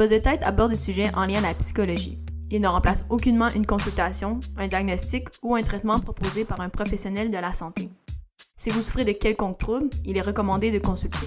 Buzz de tête aborde des sujets en lien à la psychologie. Il ne remplace aucunement une consultation, un diagnostic ou un traitement proposé par un professionnel de la santé. Si vous souffrez de quelconque trouble, il est recommandé de consulter.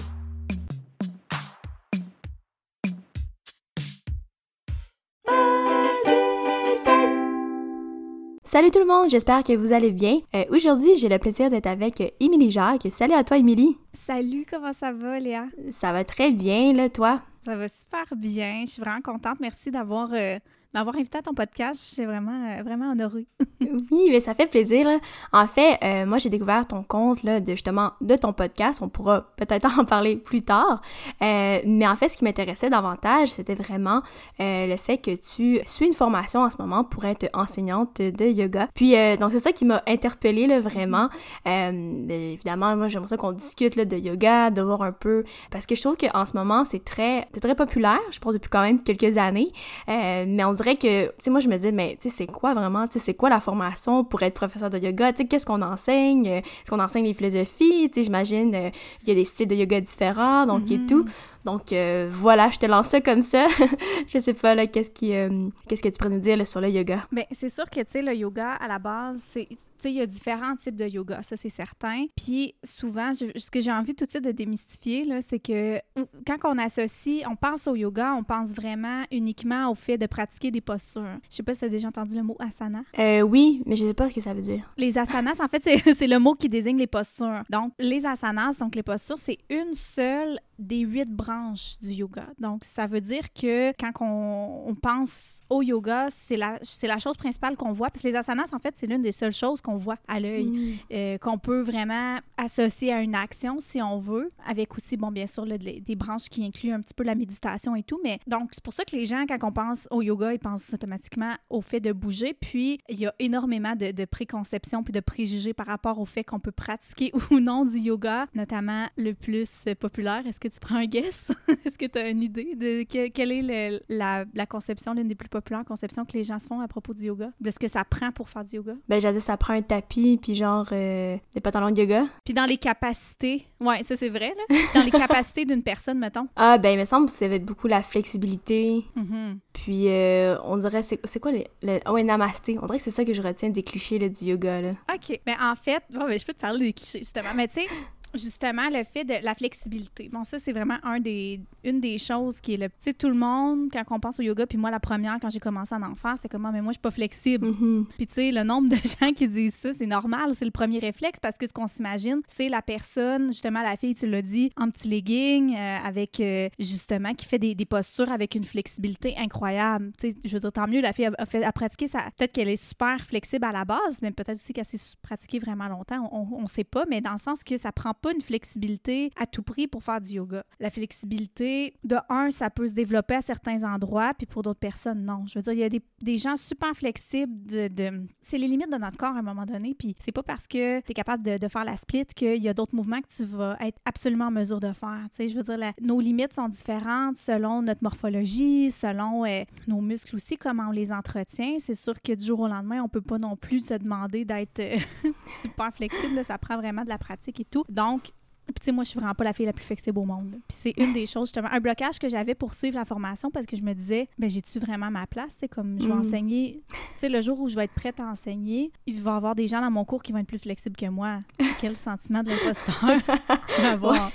Salut tout le monde, j'espère que vous allez bien. Euh, Aujourd'hui, j'ai le plaisir d'être avec euh, Émilie Jacques. Salut à toi, Émilie. Salut, comment ça va, Léa? Ça va très bien, là, toi? Ça va super bien. Je suis vraiment contente. Merci d'avoir euh, m'avoir invité à ton podcast. Je suis vraiment, euh, vraiment honorée. oui, mais ça fait plaisir. En fait, euh, moi, j'ai découvert ton compte là, de justement de ton podcast. On pourra peut-être en parler plus tard. Euh, mais en fait, ce qui m'intéressait davantage, c'était vraiment le fait que tu suis une formation en ce moment pour être enseignante de yoga. Puis, donc, c'est ça qui m'a interpellée là, vraiment. évidemment, moi, j'aimerais ça qu'on discute là, de yoga, de voir un peu. Parce que je trouve qu'en ce moment, c'est très, très populaire. Je pense depuis quand même quelques années. mais on dirait vrai que, tu sais, moi, je me disais, mais, tu sais, c'est quoi vraiment, tu sais, c'est quoi la formation pour être professeur de yoga? Tu sais, qu'est-ce qu'on enseigne? Est-ce qu'on enseigne les philosophies? Tu sais, j'imagine, euh, il y a des styles de yoga différents, donc, et mm-hmm. tout. Donc euh, voilà, je te lance ça comme ça. je sais pas là, qu'est-ce qui euh, qu'est-ce que tu pourrais nous dire sur le yoga? Ben c'est sûr que tu sais le yoga à la base, c'est tu sais il y a différents types de yoga, ça c'est certain. Puis souvent ce que j'ai envie tout de suite de démystifier là, c'est que quand on associe, on pense au yoga, on pense vraiment uniquement au fait de pratiquer des postures. Je sais pas si tu as déjà entendu le mot asana. Euh, oui, mais je sais pas ce que ça veut dire. Les asanas en fait c'est le mot qui désigne les postures. Donc les asanas donc les postures, c'est une seule des huit branches du yoga. Donc, ça veut dire que quand on, pense au yoga, c'est la, la chose principale qu'on voit. Parce que les asanas, en fait, c'est l'une des seules choses qu'on voit à l'œil, mm. euh, qu'on peut vraiment associer à une action si on veut, avec aussi, bon, bien sûr, des branches qui incluent un petit peu la méditation et tout. Mais donc, c'est pour ça que les gens, quand on pense au yoga, ils pensent automatiquement au fait de bouger. Puis, il y a énormément de, de préconceptions puis de préjugés par rapport au fait qu'on peut pratiquer ou non du yoga, notamment le plus populaire. Est-ce que tu prends un guess? Est-ce que tu as une idée de quelle est la, la, conception, l'une des plus populaires conceptions que les gens se font à propos du yoga? De ce que ça prend pour faire du yoga? Ben, j'ai dit ça prend un tapis, puis genre euh, des pantalons de yoga. Puis dans les capacités, ouais, ça c'est vrai, là. Dans les capacités d'une personne, mettons. Ah, ben, il me semble que ça va être beaucoup la flexibilité. Mm-hmm. Puis, euh, on dirait, c'est quoi les. oh, ouais, namasté. On dirait que c'est ça que je retiens des clichés là, du yoga, là. OK. Mais en fait, bon, ben, je peux te parler des clichés, justement. Mais tu sais, justement le fait de la flexibilité. Bon, ça, c'est vraiment un des, une des choses qui est le petit tout le monde, quand on pense au yoga, puis moi, la première, quand j'ai commencé en enfance, c'est comme, ah, mais moi, je suis pas flexible. Mm-hmm. Puis, tu sais, le nombre de gens qui disent ça, c'est normal, c'est le premier réflexe parce que ce qu'on s'imagine, c'est la personne, justement, la fille, tu l'as dit, en petit legging, euh, avec, euh, justement, qui fait des, des, postures avec une flexibilité incroyable. Tu sais, je veux dire, tant mieux, la fille a, fait, a pratiqué ça. Peut-être qu'elle est super flexible à la base, mais peut-être aussi qu'elle s'est pratiquée vraiment longtemps. On, on sait pas, mais dans le sens que ça prend pas une flexibilité à tout prix pour faire du yoga. La flexibilité, de un, ça peut se développer à certains endroits, puis pour d'autres personnes, non. Je veux dire, il y a des, gens super flexibles de... de... c'est les limites de notre corps à un moment donné, puis c'est pas parce que tu es capable de, de, faire la split qu'il y a d'autres mouvements que tu vas être absolument en mesure de faire. Tu je veux dire, nos limites sont différentes selon notre morphologie, selon euh, nos muscles aussi, comment on les entretient. C'est sûr que du jour au lendemain, on peut pas non plus se demander d'être euh, super flexible. ça prend vraiment de la pratique et tout. Donc, puis, tu sais, moi, je suis vraiment pas la fille la plus flexible au monde. Puis, c'est une des choses, justement, un blocage que j'avais pour suivre la formation parce que je me disais, ben, j'ai-tu vraiment ma place? C'est comme, je vais mm. enseigner? Tu sais, le jour où je vais être prête à enseigner, il va y avoir des gens dans mon cours qui vont être plus flexibles que moi. Quel sentiment de l'imposteur d'avoir.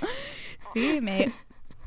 Tu sais, mais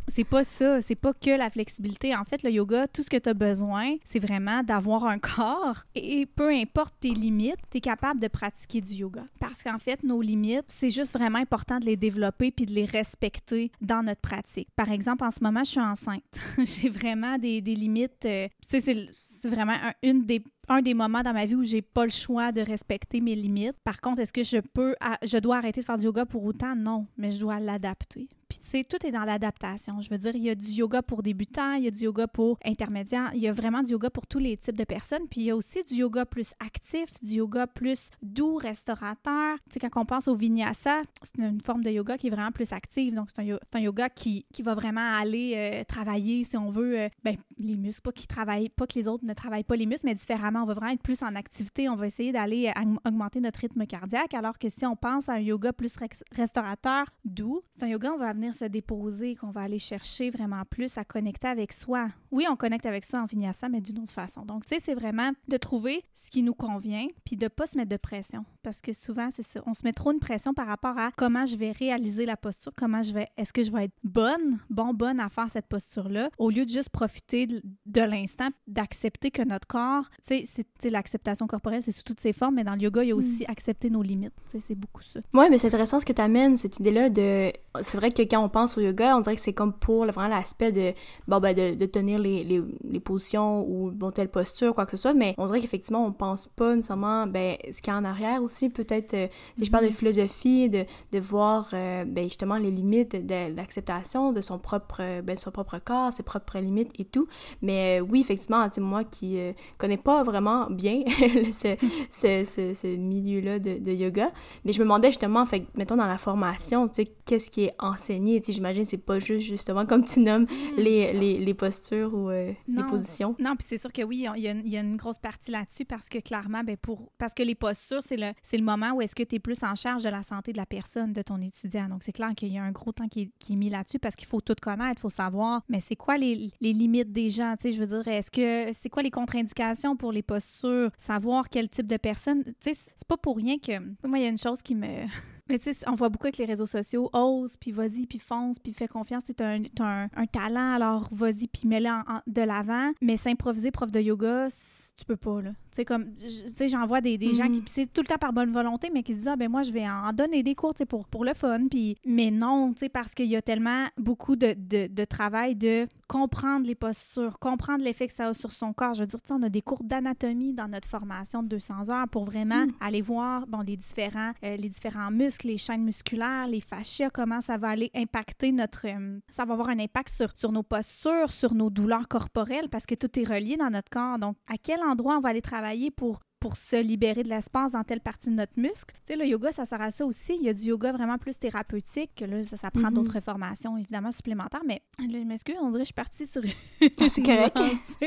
c'est pas ça, c'est pas que la flexibilité. En fait, le yoga, tout ce que tu as besoin, c'est vraiment d'avoir un corps et peu importe tes limites, tu es capable de pratiquer du yoga. Parce qu'en fait, nos limites, c'est juste vraiment important de les développer puis de les respecter dans notre pratique. Par exemple, en ce moment, je suis enceinte. J'ai vraiment des, des limites. Euh, tu sais, c'est vraiment une des un des moments dans ma vie où j'ai pas le choix de respecter mes limites. Par contre, est-ce que je peux, je dois arrêter de faire du yoga pour autant? Non, mais je dois l'adapter. Puis tu sais, tout est dans l'adaptation. Je veux dire, il y a du yoga pour débutants, il y a du yoga pour intermédiaires, il y a vraiment du yoga pour tous les types de personnes. Puis il y a aussi du yoga plus actif, du yoga plus doux, restaurateur. Tu sais, quand on pense au vinyasa, c'est une forme de yoga qui est vraiment plus active. Donc c'est un, yoga qui, qui va vraiment aller euh, travailler, si on veut, euh, ben, les muscles, pas, qui travaillent, pas que les autres ne travaillent pas les muscles, mais différemment On va vraiment être plus en activité. On va essayer d'aller augmenter notre rythme cardiaque. Alors que si on pense à un yoga plus restaurateur, doux, c'est un yoga, on va venir se déposer, qu'on va aller chercher vraiment plus à connecter avec soi. Oui, on connecte avec soi en vinyasa, mais d'une autre façon. Donc, tu sais, c'est vraiment de trouver ce qui nous convient, puis de pas se mettre de pression. Parce que souvent, c'est ça. On se met trop de pression par rapport à comment je vais réaliser la posture, comment je vais, est-ce que je vais être bonne, bon, bonne à faire cette posture-là, au lieu de juste profiter de, l'instant, d'accepter que notre corps, tu sais, c'est l'acceptation corporelle, c'est sous toutes ses formes, mais dans le yoga, il y a aussi mm. accepter nos limites. C'est beaucoup ça. Oui, mais c'est intéressant ce que tu amènes, cette idée-là de. C'est vrai que quand on pense au yoga, on dirait que c'est comme pour vraiment l'aspect de, bon, ben, de, de tenir les, les, les, positions ou bon, telle posture, quoi que ce soit, mais on dirait qu'effectivement, on pense pas nécessairement, ben, ce qu'il y a en arrière aussi, peut-être, euh, si je parle de mm-hmm. philosophie, de, de voir, euh, ben, justement, les limites de, l'acceptation de son propre, ben, son propre corps, ses propres limites et tout. Mais euh, oui, effectivement, moi qui connais pas vraiment bien ce, ce, ce, ce milieu-là de, de, yoga, mais je me demandais justement, fait, mettons, dans la formation, tu sais, qu'est-ce qui est enseigné, tu sais, j'imagine c'est pas juste, justement, comme tu nommes, mm. les, les, les postures ou les positions. Non, puis c'est sûr que oui, il y, a, il y a une grosse partie là-dessus parce que clairement, ben pour parce que les postures, c'est le, le moment où est-ce que tu es plus en charge de la santé de la personne, de ton étudiant. Donc, c'est clair qu'il y a un gros temps qui est, qui est mis là-dessus parce qu'il faut tout connaître, il faut savoir, mais c'est quoi les, les, limites des gens, tu sais, je veux dire, est-ce que, c'est quoi les contre-indications pour les postures, savoir quel type de personne, tu sais, c'est pas pour rien que, moi, il y a une chose qui me... Mais tu sais, on voit beaucoup avec les réseaux sociaux, ose, puis vas-y, puis fonce, puis fais confiance, c'est un, un, un, talent, alors vas-y, puis mets-le de l'avant. Mais s'improviser prof de yoga, tu peux pas, là. Tu sais, comme, tu sais, j'en vois des, des gens qui, c'est tout le temps par bonne volonté, mais qui se disent, ah, ben moi, je vais en, donner des cours, tu sais, pour, pour le fun. Puis, mais non, tu sais, parce qu'il y a tellement beaucoup de, de, de, travail de comprendre les postures, comprendre l'effet que ça a sur son corps. Je veux dire, tu sais, on a des cours d'anatomie dans notre formation de 200 heures pour vraiment mm. aller voir, bon, les différents, euh, les différents muscles, les chaînes musculaires, les fascias, comment ça va aller impacter notre, euh, ça va avoir un impact sur, sur nos postures, sur nos douleurs corporelles, parce que tout est relié dans notre corps. Donc, à quel endroit on va aller travailler pour pour se libérer de l'espace dans telle partie de notre muscle. Tu sais, le yoga, ça sert à ça aussi. Il y a du yoga vraiment plus thérapeutique. Là, ça, prend mm-hmm. d'autres formations, évidemment, supplémentaires. Mais là, je m'excuse, on dirait que je suis partie sur... C'est correct.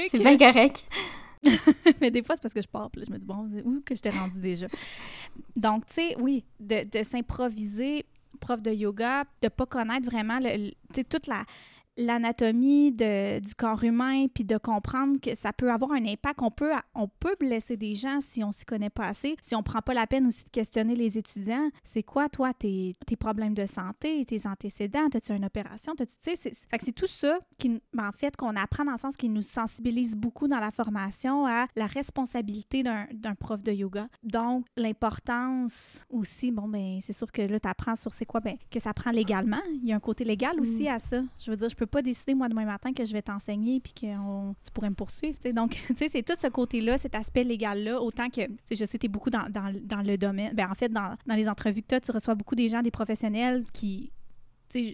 C'est bien correct. mais des fois, c'est parce que je pars. Puis là, je me dis, bon, où que je t'ai rendu déjà? Donc, tu sais, oui, de, de s'improviser prof de yoga, de pas connaître vraiment le, sais, toute la l'anatomie du corps humain, puis de comprendre que ça peut avoir un impact. On peut, on peut blesser des gens si on s'y connaît pas assez, si on prend pas la peine aussi de questionner les étudiants. C'est quoi, toi, tes, tes, problèmes de santé, tes antécédents? As-tu une opération? tu sais, c'est tout ça qui, ben, en fait, qu'on apprend dans le sens qui nous sensibilise beaucoup dans la formation à la responsabilité d'un prof de yoga. Donc, l'importance aussi, bon, ben, c'est sûr que là, tu apprends sur c'est quoi, ben, que ça prend légalement. Il y a un côté légal aussi mm. à ça. Je veux dire, je peux pas décider, moi, demain matin, que je vais t'enseigner puis que tu pourrais me poursuivre. Donc, tu sais, c'est tout ce côté-là, cet aspect légal-là, autant que, je sais, tu es beaucoup dans, dans, dans, le domaine. Ben, en fait, dans, dans les entrevues que tu as, tu reçois beaucoup des gens, des professionnels qui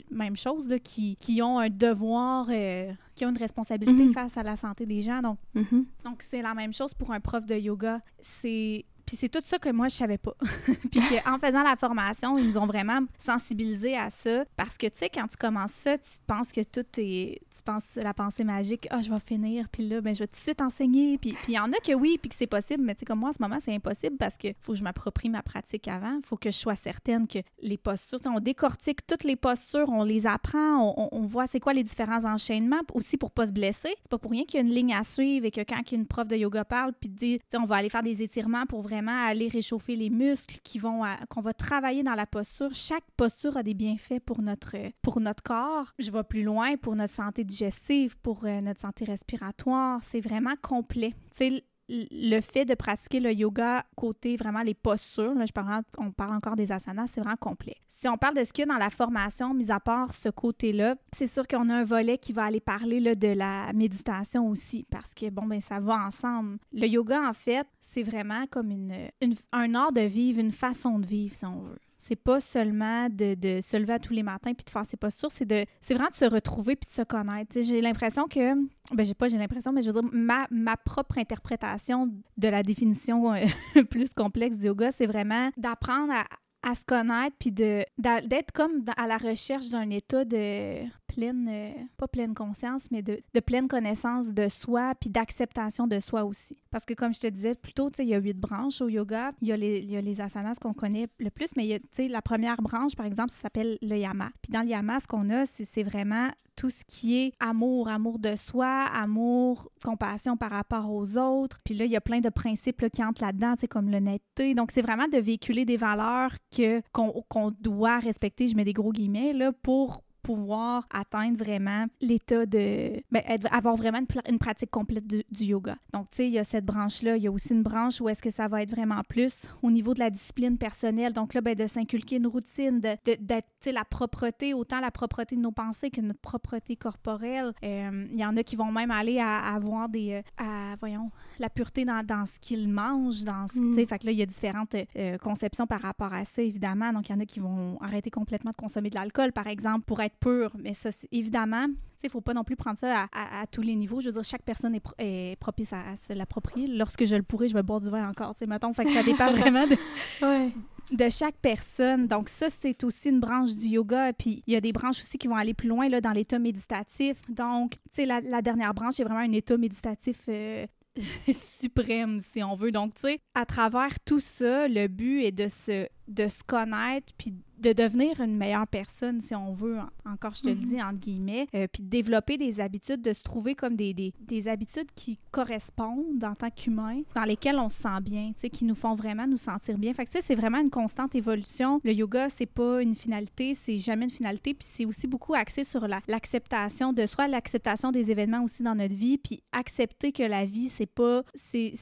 même chose, là, qui, qui ont un devoir, euh, qui ont une responsabilité mm-hmm. face à la santé des gens. Donc, mm-hmm. donc c'est la même chose pour un prof de yoga. C'est c'est tout ça que moi, je savais pas. puis en faisant la formation, ils nous ont vraiment sensibilisés à ça. Parce que, tu sais, quand tu commences ça, tu penses que tout est... Tu penses la pensée magique, « Ah, je vais finir, puis là, ben je vais tout de suite enseigner. » Puis il y en a que oui, puis que c'est possible. Mais tu sais, comme moi, en ce moment, c'est impossible parce que faut que je m'approprie ma pratique avant. faut que je sois certaine que les postures... On décortique toutes les postures, on les apprend, on, voit c'est quoi les différents enchaînements, aussi pour pas se blesser. C'est pas pour rien qu'il y a une ligne à suivre et que quand une prof de yoga parle, puis dit, on va aller faire des étirements pour vraiment aller réchauffer les muscles, qui vont qu'on va travailler dans la posture. Chaque posture a des bienfaits pour notre, pour notre corps. Je vais plus loin pour notre santé digestive, pour euh, notre santé respiratoire. C'est vraiment complet. Le fait de pratiquer le yoga côté vraiment les postures, là, je parle, on parle encore des asanas, c'est vraiment complet. Si on parle de ce qu'il y a dans la formation, mis à part ce côté-là, c'est sûr qu'on a un volet qui va aller parler là, de la méditation aussi, parce que bon, ben ça va ensemble. Le yoga, en fait, c'est vraiment comme une, un art de vivre, une façon de vivre, si on veut c'est pas seulement de, de, se lever à tous les matins puis de faire ses postures, c'est de c'est vraiment de se retrouver puis de se connaître. J'ai l'impression que ben j'ai pas j'ai l'impression mais je veux dire ma, ma propre interprétation de la définition euh, plus complexe du yoga, c'est vraiment d'apprendre à, à se connaître puis de d'être comme à la recherche d'un état de pleine, euh, pas pleine conscience, mais de, pleine connaissance de soi, puis d'acceptation de soi aussi. Parce que comme je te disais plus tôt, il y a huit branches au yoga. Il y a les, y a les asanas qu'on connaît le plus, mais y a, la première branche, par exemple, ça s'appelle le yama. Puis dans le yama, ce qu'on a, c'est vraiment tout ce qui est amour, amour de soi, amour, compassion par rapport aux autres. Puis là, il y a plein de principes qui entrent là-dedans, comme l'honnêteté. Donc, c'est vraiment de véhiculer des valeurs qu'on doit respecter, je mets des gros guillemets, là, pour pouvoir atteindre vraiment l'état de... Ben, avoir vraiment une, pratique complète du yoga. Donc, tu sais, il y a cette branche-là. Il y a aussi une branche où est-ce que ça va être vraiment plus au niveau de la discipline personnelle. Donc là, ben, de s'inculquer une routine, d'être, tu sais, la propreté, autant la propreté de nos pensées que notre propreté corporelle. Euh, il y en a qui vont même aller à, avoir des... Euh, à, voyons, la pureté dans, dans ce qu'ils mangent, dans ce... Tu sais, mm. fait que là, il y a différentes euh, conceptions par rapport à ça, évidemment. Donc, il y en a qui vont arrêter complètement de consommer de l'alcool, par exemple, pour être pur. Mais ça, évidemment, il ne faut pas non plus prendre ça à, tous les niveaux. Je veux dire, chaque personne est, propice à, se l'approprier. Lorsque je le pourrai, je vais boire du vin encore, tu sais, mettons. Fait que ça dépend vraiment de... de chaque personne. Donc ça, c'est aussi une branche du yoga. Puis il y a des branches aussi qui vont aller plus loin là, dans l'état méditatif. Donc, tu sais, la, dernière branche, c'est vraiment un état méditatif euh, suprême, si on veut. Donc, tu sais, à travers tout ça, le but est de se, de se connaître, puis de devenir une meilleure personne, si on veut, encore je te le mhm. dis, entre guillemets, euh, puis de développer des habitudes, de se trouver comme des, des, des habitudes qui correspondent en tant qu'humain, dans lesquelles on se sent bien, tu sais, qui nous font vraiment nous sentir bien. Fait que, tu sais, c'est vraiment une constante évolution. Le yoga, c'est pas une finalité, c'est jamais une finalité, puis c'est aussi beaucoup axé sur l'acceptation de soi, l'acceptation des événements aussi dans notre vie, puis accepter que la vie, c'est pas... c'est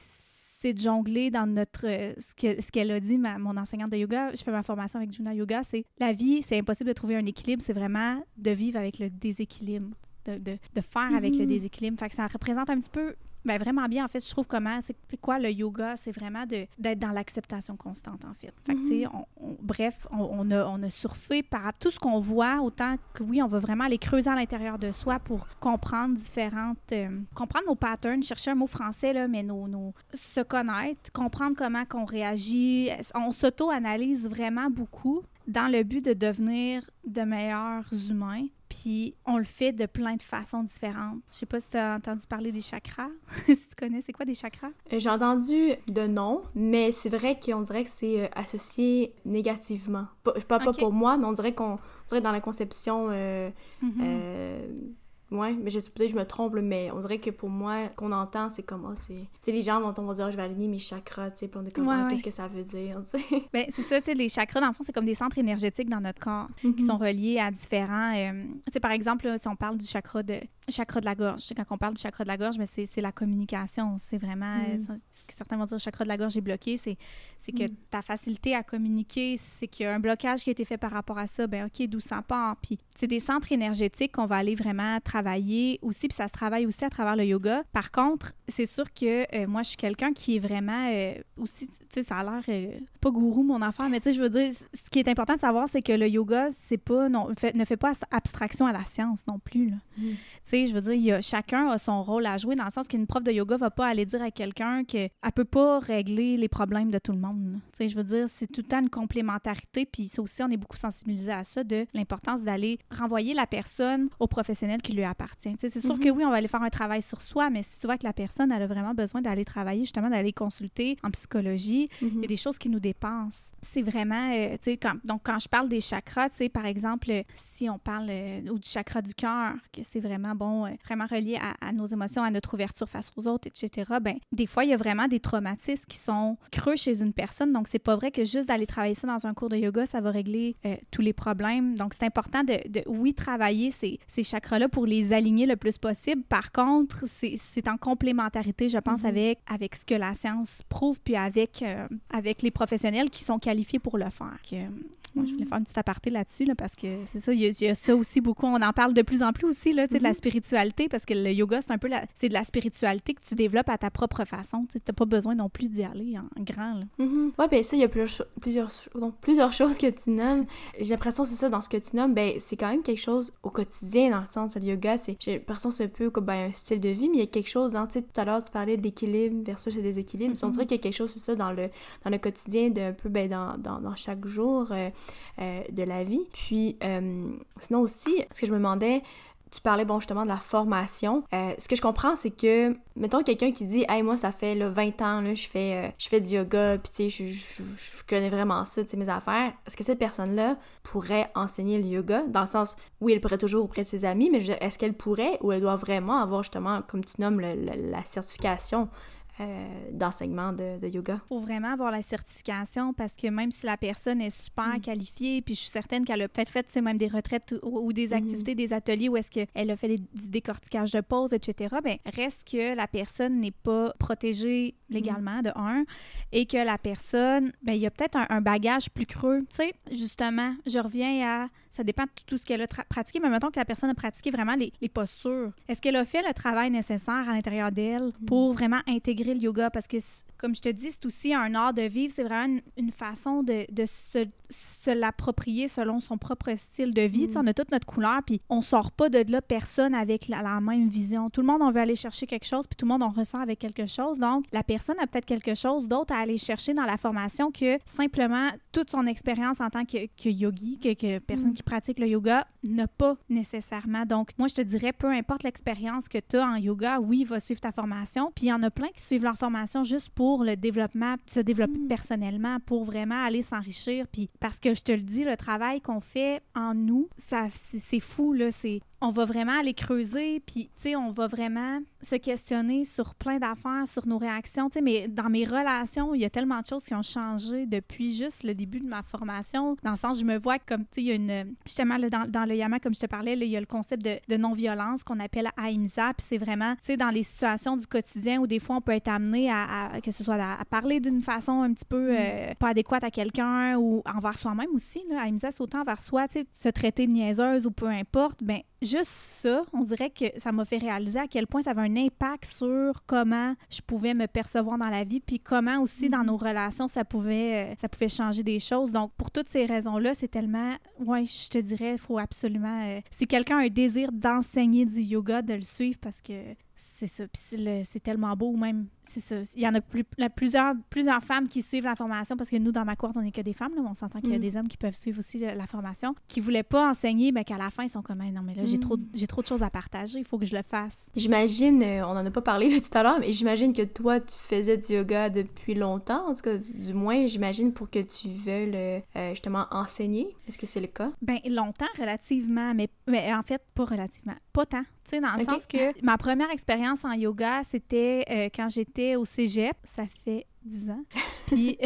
c'est de jongler dans notre euh, ce qu'elle ce a dit ma, mon enseignante de yoga. Je fais ma formation avec Juna Yoga. C'est la vie c'est impossible de trouver un équilibre. C'est vraiment de vivre avec le déséquilibre de, de, de faire avec le mm-hmm. déséquilibre. Fait que ça représente un petit peu ben vraiment bien, en fait, je trouve comment, c'est quoi le yoga, c'est vraiment d'être dans l'acceptation constante, en fait. Que, mm-hmm. bref, on, a, on a surfé par tout ce qu'on voit, autant que oui, on va vraiment aller creuser à l'intérieur de soi pour comprendre différentes, euh, comprendre nos patterns, chercher un mot français, là, mais nos, nos se connaître, comprendre comment qu'on réagit. On s'auto-analyse vraiment beaucoup dans le but de devenir de meilleurs humains. Puis on le fait de plein de façons différentes. Je sais pas si tu as entendu parler des chakras. si tu connais, c'est quoi des chakras? Euh, j'ai entendu de nom, mais c'est vrai qu'on dirait que c'est euh, associé négativement. je parle pas pour moi, mais on dirait qu'on dirait dans la conception euh, mm-hmm. Ouais, mais peut-être je me trompe, mais on dirait que pour moi, qu'on entend, c'est comme, oh, c'est. les gens vont, on va dire, je vais aligner mes chakras, tu sais, puis on est comme, ah, qu'est-ce que ça veut dire, tu sais? Ben, c'est ça, tu sais, les chakras, dans le fond, c'est comme des centres énergétiques dans notre corps qui mm-hmm. sont reliés à différents. Euh, tu sais, par exemple, si on parle du chakra de, chakra de la gorge, quand on parle du chakra de la gorge, mais c'est la communication. C'est vraiment. Mm. certains vont dire, le chakra de la gorge est bloqué, c'est que mm. ta facilité à communiquer, c'est qu'il y a un blocage qui a été fait par rapport à ça, ben, OK, d'où ça part. Puis, c'est des centres énergétiques qu'on va aller vraiment travailler travailler aussi, puis ça se travaille aussi à travers le yoga. Par contre, c'est sûr que euh, moi, je suis quelqu'un qui est vraiment euh, aussi, tu sais, ça a l'air euh, pas gourou mon enfant, mais tu sais, je veux dire, ce qui est important de savoir, c'est que le yoga, c'est pas, non, ne fait pas abstraction à la science non plus. Mm. Tu sais, je veux dire, y a, chacun a son rôle à jouer dans le sens qu'une prof de yoga va pas aller dire à quelqu'un qu'elle peut pas régler les problèmes de tout le monde. Tu sais, je veux dire, c'est tout le temps une complémentarité, puis ça aussi, on est beaucoup sensibilisé à ça, de l'importance d'aller renvoyer la personne au professionnel qui lui appartient. C'est sûr que mhm. oui, on va aller faire un travail sur soi, mais si tu vois que la personne elle a vraiment besoin d'aller travailler, justement, d'aller consulter en psychologie, il y a mhm. des choses qui nous dépensent. C'est vraiment, euh, tu sais, quand, donc quand je parle des chakras, tu sais, par exemple, si on parle euh, ou du chakra du cœur, que c'est vraiment bon, euh, vraiment relié à, nos émotions, à notre ouverture face aux autres, etc., ben des fois, il y a vraiment des traumatismes qui sont creux chez une personne. Donc, c'est pas vrai que juste d'aller travailler ça dans un cours de yoga, ça va régler tous les problèmes. Donc, c'est important de, de, oui, travailler ces, ces chakras-là pour les aligner le plus possible. Par contre, c'est en complémentarité, je pense, mm-hmm. avec, avec ce que la science prouve, puis avec, euh, avec les professionnels qui sont qualifiés pour le faire. Que, moi, je voulais mm-hmm. faire une petite aparté là-dessus, là, parce que c'est ça, il y, a ça aussi beaucoup. On en parle de plus en plus aussi, là, de la mm-hmm. spiritualité, parce que le yoga, c'est un peu la, c'est de la spiritualité que tu développes à ta propre façon. Tu n'as pas besoin non plus d'y aller en, grand. Là. Oui, bien ça, il y a plusieurs, plusieurs, donc, plusieurs choses que tu nommes. J'ai l'impression c'est ça, dans ce que tu nommes, ben, c'est quand même quelque chose au quotidien, dans le sens, le yoga, c'est, j'ai l'impression c'est un peu comme ben, un style de vie, mais il y a quelque chose, hein, tu sais, tout à l'heure, tu parlais d'équilibre versus le déséquilibre. On dirait qu'il y a quelque chose, c'est ça, dans le, dans le quotidien, d'un peu, ben, dans, dans, dans chaque jour. Euh, de la vie. Puis, sinon aussi, ce que je me demandais, tu parlais, bon, justement, de la formation. Euh, ce que je comprends, c'est que, mettons, quelqu'un qui dit, hey, moi, ça fait là, 20 ans, là, je fais, euh, je fais du yoga, puis tu sais, je, connais vraiment ça, tu sais, mes affaires. Est-ce que cette personne-là pourrait enseigner le yoga? Dans le sens, oui, elle pourrait toujours auprès de ses amis, mais est-ce qu'elle pourrait ou elle doit vraiment avoir, justement, comme tu nommes, la certification euh, d'enseignement de, yoga. Il faut vraiment avoir la certification parce que même si la personne est super mm. qualifiée, puis je suis certaine qu'elle a peut-être fait même des retraites ou, des mm-hmm. activités, des ateliers où est-ce qu'elle a fait du décortiquage de pause, etc., bien, reste que la personne n'est pas protégée légalement, de un, et que la personne, bien, il y a peut-être un, bagage plus creux. Tu sais, justement, je reviens à ça dépend de tout ce qu'elle a pratiqué, mais mettons que la personne a pratiqué vraiment les, postures. Est-ce qu'elle a fait le travail nécessaire à l'intérieur d'elle mm. pour vraiment intégrer le yoga? Parce que comme je te dis, c'est aussi un art de vivre. C'est vraiment une, façon de, se, se l'approprier selon son propre style de vie. On a toute notre couleur, puis on sort pas de là personne avec la, même vision. Tout le monde, on veut aller chercher quelque chose, puis tout le monde, on ressort avec quelque chose. Donc, la personne a peut-être quelque chose d'autre à aller chercher dans la formation que simplement toute son expérience en tant que, yogi, que, personne mm. qui pratique le yoga, n'a pas nécessairement. Donc, moi, je te dirais, peu importe l'expérience que tu as en yoga, oui, va suivre ta formation. Puis il y en a plein qui suivent leur formation juste pour pour le développement, se développer mm. personnellement, pour vraiment aller s'enrichir. Puis parce que je te le dis, le travail qu'on fait en nous, ça c'est fou là, c'est on va vraiment aller creuser, puis, tu sais, on va vraiment se questionner sur plein d'affaires, sur nos réactions, tu sais, mais dans mes relations, il y a tellement de choses qui ont changé depuis juste le début de ma formation, dans le sens, je me vois comme, tu sais, il y a une, justement, dans, dans, le Yama, comme je te parlais, il y a le concept de, de non-violence qu'on appelle AIMSA, puis c'est vraiment, tu sais, dans les situations du quotidien où des fois, on peut être amené à, que ce soit à, parler d'une façon un petit peu mm. euh, pas adéquate à quelqu'un ou envers soi-même aussi, là, AIMSA, c'est autant envers soi, se traiter de niaiseuse ou peu importe, ben juste ça, on dirait que ça m'a fait réaliser à quel point ça avait un impact sur comment je pouvais me percevoir dans la vie, puis comment aussi dans nos relations ça pouvait, euh, ça pouvait changer des choses. Donc, pour toutes ces raisons-là, c'est tellement, ouais, je te dirais, il faut absolument, euh, si quelqu'un a un désir d'enseigner du yoga, de le suivre parce que c'est ça. Puis c'est tellement beau, même. C'est ça. Il y en a plus, plusieurs, plusieurs femmes qui suivent la formation parce que nous, dans ma cour, on n'est que des femmes. Là, on s'entend qu'il y a mm. des hommes qui peuvent suivre aussi la, formation, qui voulaient pas enseigner, mais qu'à la fin, ils sont comme, non, mais là, j'ai trop, mm. j'ai trop de choses à partager. Il faut que je le fasse. J'imagine, euh, on en a pas parlé là, tout à l'heure, mais j'imagine que toi, tu faisais du yoga depuis longtemps. En tout cas, du moins, j'imagine pour que tu veuilles euh, justement enseigner. Est-ce que c'est le cas? Ben longtemps, relativement, mais, mais en fait, pas relativement. Pas tant dans le sens que ma première expérience en yoga, c'était euh, quand j'étais au cégep. Ça fait 10 ans. Puis,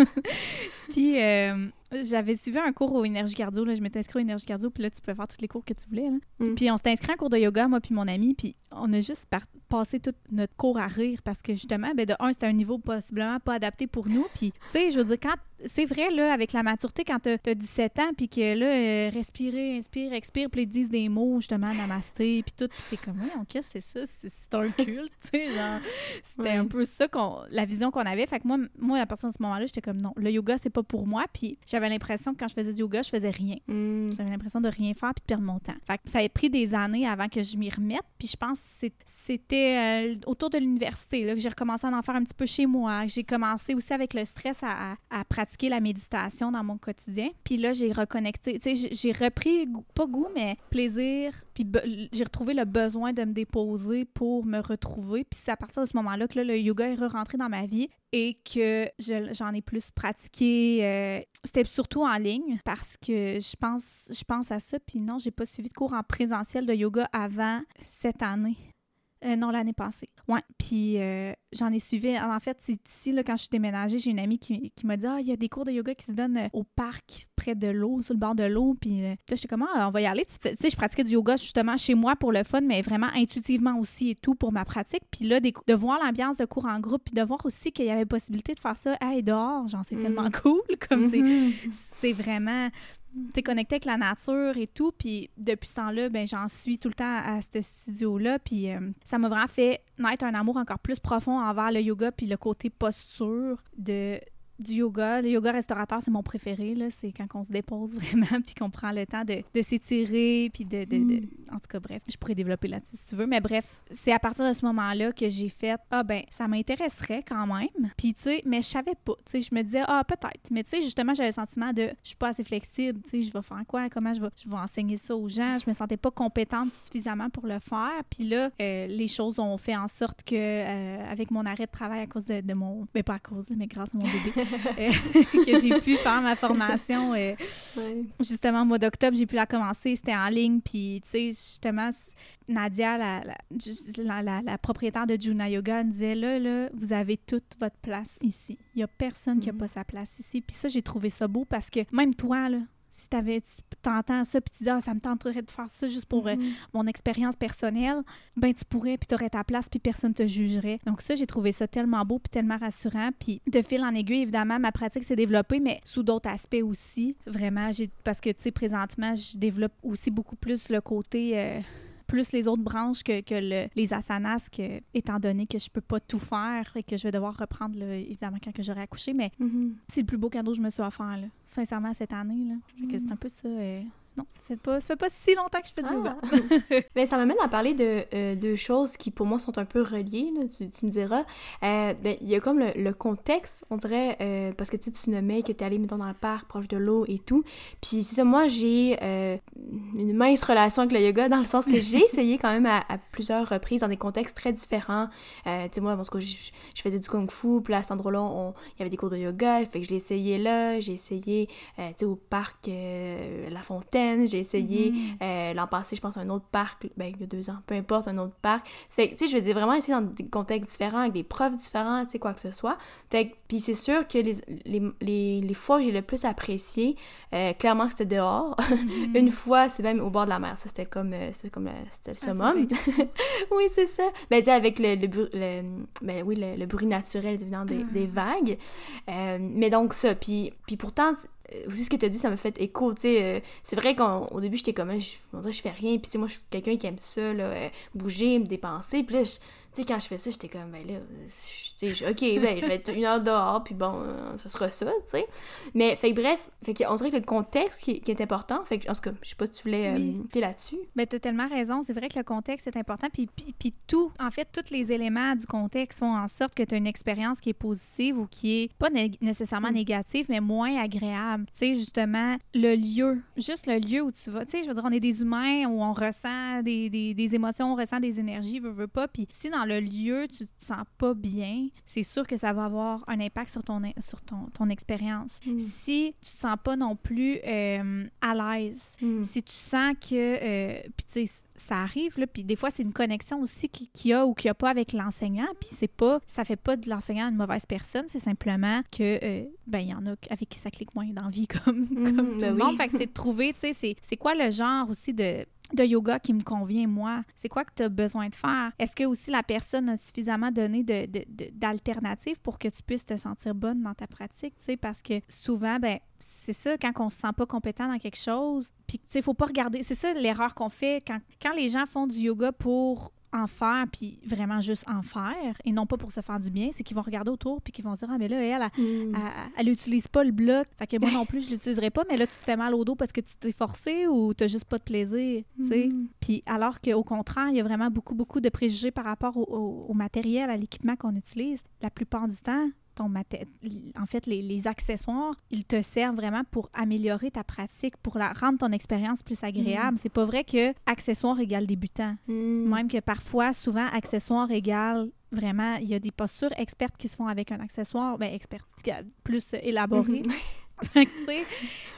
puis euh, j'avais suivi un cours au énergie cardio. Là. Je m'étais inscrite au énergie cardio, puis là, tu pouvais faire tous les cours que tu voulais. Mm. Puis on s'était inscrit en cours de yoga, moi puis mon ami, puis on a juste passé tout notre cours à rire parce que justement, ben, de un, c'était un niveau possiblement pas adapté pour nous. Puis, tu sais, je veux dire, quand c'est vrai, là, avec la maturité, quand t'as as 17 ans, puis que là, euh, respirer, inspire, expire, puis ils disent des mots, justement, namasté, puis tout, puis t'es comme, ouais, qu'est-ce que c'est ça? C'est un culte, tu sais, genre, c'était un peu ça, qu'on, la vision qu'on avait. Fait que moi, moi, à partir de ce moment-là, j'étais comme, non, le yoga, c'est pas pour moi, puis j'avais l'impression que quand je faisais du yoga, je faisais rien. Hmm. J'avais l'impression de rien faire, puis de perdre mon temps. Fait que ça a pris des années avant que je m'y remette, puis je pense que c'était euh, autour de l'université, là, que j'ai recommencé à en faire un petit peu chez moi. J'ai commencé aussi avec le stress à, à pratiquer la méditation dans mon quotidien. Puis là, j'ai reconnecté, tu sais, j'ai repris, pas goût, mais plaisir. Puis j'ai retrouvé le besoin de me déposer pour me retrouver. Puis c'est à partir de ce moment-là que le yoga est rentré dans ma vie et que j'en ai plus pratiqué. Euh, c'était surtout en ligne parce que je pense, je pense à ça. Puis non, j'ai pas suivi de cours en présentiel de yoga avant cette année. Euh, non, l'année passée. Ouais. Puis euh, j'en ai suivi. En fait, c'est ici, là, quand je suis déménagée, j'ai une amie qui, m'a dit Ah, il y a des cours de yoga qui se donnent euh, au parc, près de l'eau, sur le bord de l'eau. Puis là, j'étais comment ah, on va y aller. Tu sais, je pratiquais du yoga justement chez moi pour le fun, mais vraiment intuitivement aussi et tout pour ma pratique. Puis là, de voir l'ambiance de cours en groupe, puis de voir aussi qu'il y avait possibilité de faire ça hey, dehors, genre, c'est tellement mm. cool. Comme mm-hmm. c'est vraiment t'es connecté avec la nature et tout. Puis depuis ce temps-là, ben j'en suis tout le temps à ce studio-là. Puis euh, ça m'a vraiment fait naître un amour encore plus profond envers le yoga puis le côté posture de du yoga. Le yoga restaurateur, c'est mon préféré. C'est quand on se dépose vraiment, puis qu'on prend le temps de, de s'étirer, puis de, de, de, En tout cas, bref, je pourrais développer là-dessus si tu veux. Mais bref, c'est à partir de ce moment-là que j'ai fait « Ah ben, ça m'intéresserait quand même. » Puis, tu sais, mais je savais pas. Tu sais, je me disais « Ah, peut-être. » Mais tu sais, justement, j'avais le sentiment de « Je suis pas assez flexible. Tu sais, je vais faire quoi? Comment je vais, je vais enseigner ça aux gens? » Je me sentais pas compétente suffisamment pour le faire. Puis là, euh, les choses ont fait en sorte que, euh, avec mon arrêt de travail à cause de, de mon... Mais ben, pas à cause, mais grâce à mon bébé, que j'ai pu faire ma formation. Euh, justement, au mois d'octobre, j'ai pu la commencer. C'était en ligne. Puis, tu sais, justement, Nadia, la, la, la, propriétaire de Juna Yoga, disait là, là, vous avez toute votre place ici. Il n'y a personne qui n'a mm. pas sa place ici. Puis ça, j'ai trouvé ça beau parce que même toi, là, si t'avais, tu t'entends ça, puis tu dis, ah, ça me tenterait de faire ça juste pour euh, mm-hmm. mon expérience personnelle, ben tu pourrais, puis tu aurais ta place, puis personne te jugerait. Donc ça, j'ai trouvé ça tellement beau, puis tellement rassurant. Puis de fil en aiguille, évidemment, ma pratique s'est développée, mais sous d'autres aspects aussi. Vraiment, j'ai parce que, tu sais, présentement, je développe aussi beaucoup plus le côté... Euh, plus les autres branches que, que les asanas, que, étant donné que je peux pas tout faire et que je vais devoir reprendre, évidemment, quand j'aurai accouché. Mais mm-hmm. c'est le plus beau cadeau que je me suis offert, là, sincèrement, cette année. Là. C'est un peu ça. Euh, non, ça fait pas, ça fait pas si longtemps que je fais du yoga. Ah. ben, ça m'amène à parler de euh, deux choses qui pour moi sont un peu reliées, là, tu, tu, me diras. Euh, ben, il y a comme le, contexte, on dirait, euh, parce que tu tu nommais que tu es allé, mettons, dans le parc, proche de l'eau et tout. Puis c'est ça, moi, j'ai une mince relation avec le yoga dans le sens que j'ai essayé quand même à, plusieurs reprises dans des contextes très différents. tu sais, moi, parce que je, je, faisais du kung-fu, puis à cet endroit-là, il y avait des cours de yoga, fait que je l'ai essayé là, j'ai essayé, tu sais, au parc La Fontaine, j'ai essayé mm-hmm. euh, l'an passé, je pense, un autre parc, ben, il y a deux ans, peu importe, un autre parc. C'est, tu sais, je veux dire, vraiment essayer dans des contextes différents, avec des profs différents, tu sais, quoi que ce soit. puis c'est sûr que les, les, les, fois que j'ai le plus apprécié, euh, clairement, c'était dehors. Mm-hmm. Une fois, c'est même au bord de la mer. Ça, c'était comme, euh, c'était comme c'était le ah, summum. oui, c'est ça. Ben, tu sais, avec le, le, ben, oui, le, bruit naturel, évidemment, des, des ah. vagues. mais donc, ça. Puis, puis pourtant, aussi ce que tu as dit, ça m'a fait écho, tu sais. Euh, c'est vrai qu'au début, j'étais comme, je, je fais rien, puis moi, je suis quelqu'un qui aime ça, là, euh, bouger, me dépenser, puis là, sais, quand je fais ça, j'étais comme, ben là, tu sais, ok, ben, je vais être une heure dehors, puis bon, euh, ça sera ça, tu sais. Mais, fait bref, fait on dirait que le contexte qui, est important, fait que, en tout cas, je sais pas si tu voulais euh, là-dessus. Ben, t'as tellement raison, c'est vrai que le contexte est important, puis, puis, tout, en fait, tous les éléments du contexte font en sorte que tu as une expérience qui est positive ou qui est pas nécessairement mm. négative, mais moins agréable. Tu sais, justement, le lieu, juste le lieu où tu vas, tu sais, je veux dire, on est des humains, où on ressent des, des, des émotions, on ressent des énergies, veut, veut pas, puis si dans le lieu, tu te sens pas bien, c'est sûr que ça va avoir un impact sur ton, sur ton, ton expérience. Mm. Si tu te sens pas non plus euh, à l'aise, mm. si tu sens que, euh, puis tu sais, ça arrive, là, puis des fois, c'est une connexion aussi qu'il y a ou qu'il n'y a pas avec l'enseignant, puis c'est pas, ça fait pas de l'enseignant une mauvaise personne, c'est simplement que, euh, ben, il y en a avec qui ça clique moins dans vie comme, mm, comme tout ben le monde. Fait que c'est de trouver, tu sais, c'est quoi le genre aussi de de yoga qui me convient, moi? C'est quoi que tu as besoin de faire? Est-ce que aussi la personne a suffisamment donné d'alternatives de, pour que tu puisses te sentir bonne dans ta pratique? Parce que souvent, ben, c'est ça, quand on se sent pas compétent dans quelque chose, puis tu sais, faut pas regarder. C'est ça l'erreur qu'on fait quand les gens font du yoga pour en faire, puis vraiment juste en faire, et non pas pour se faire du bien, c'est qu'ils vont regarder autour, puis qu'ils vont se dire, ah, mais là, elle, elle, elle, mm. utilise pas le bloc, fait que moi non plus, je l'utiliserai pas, mais là, tu te fais mal au dos parce que tu t'es forcé ou t'as juste pas de plaisir, tu sais. Mm. Puis alors qu'au contraire, il y a vraiment beaucoup, beaucoup de préjugés par rapport au matériel, à l'équipement qu'on utilise. La plupart du temps, ton en fait, les, accessoires, ils te servent vraiment pour améliorer ta pratique, pour la, rendre ton expérience plus agréable. Mm. C'est pas vrai que accessoire égale débutant. Mm. Même que parfois, souvent, accessoire égale vraiment, il y a des postures expertes qui se font avec un accessoire, ben, expert, plus élaboré. Mm-hmm.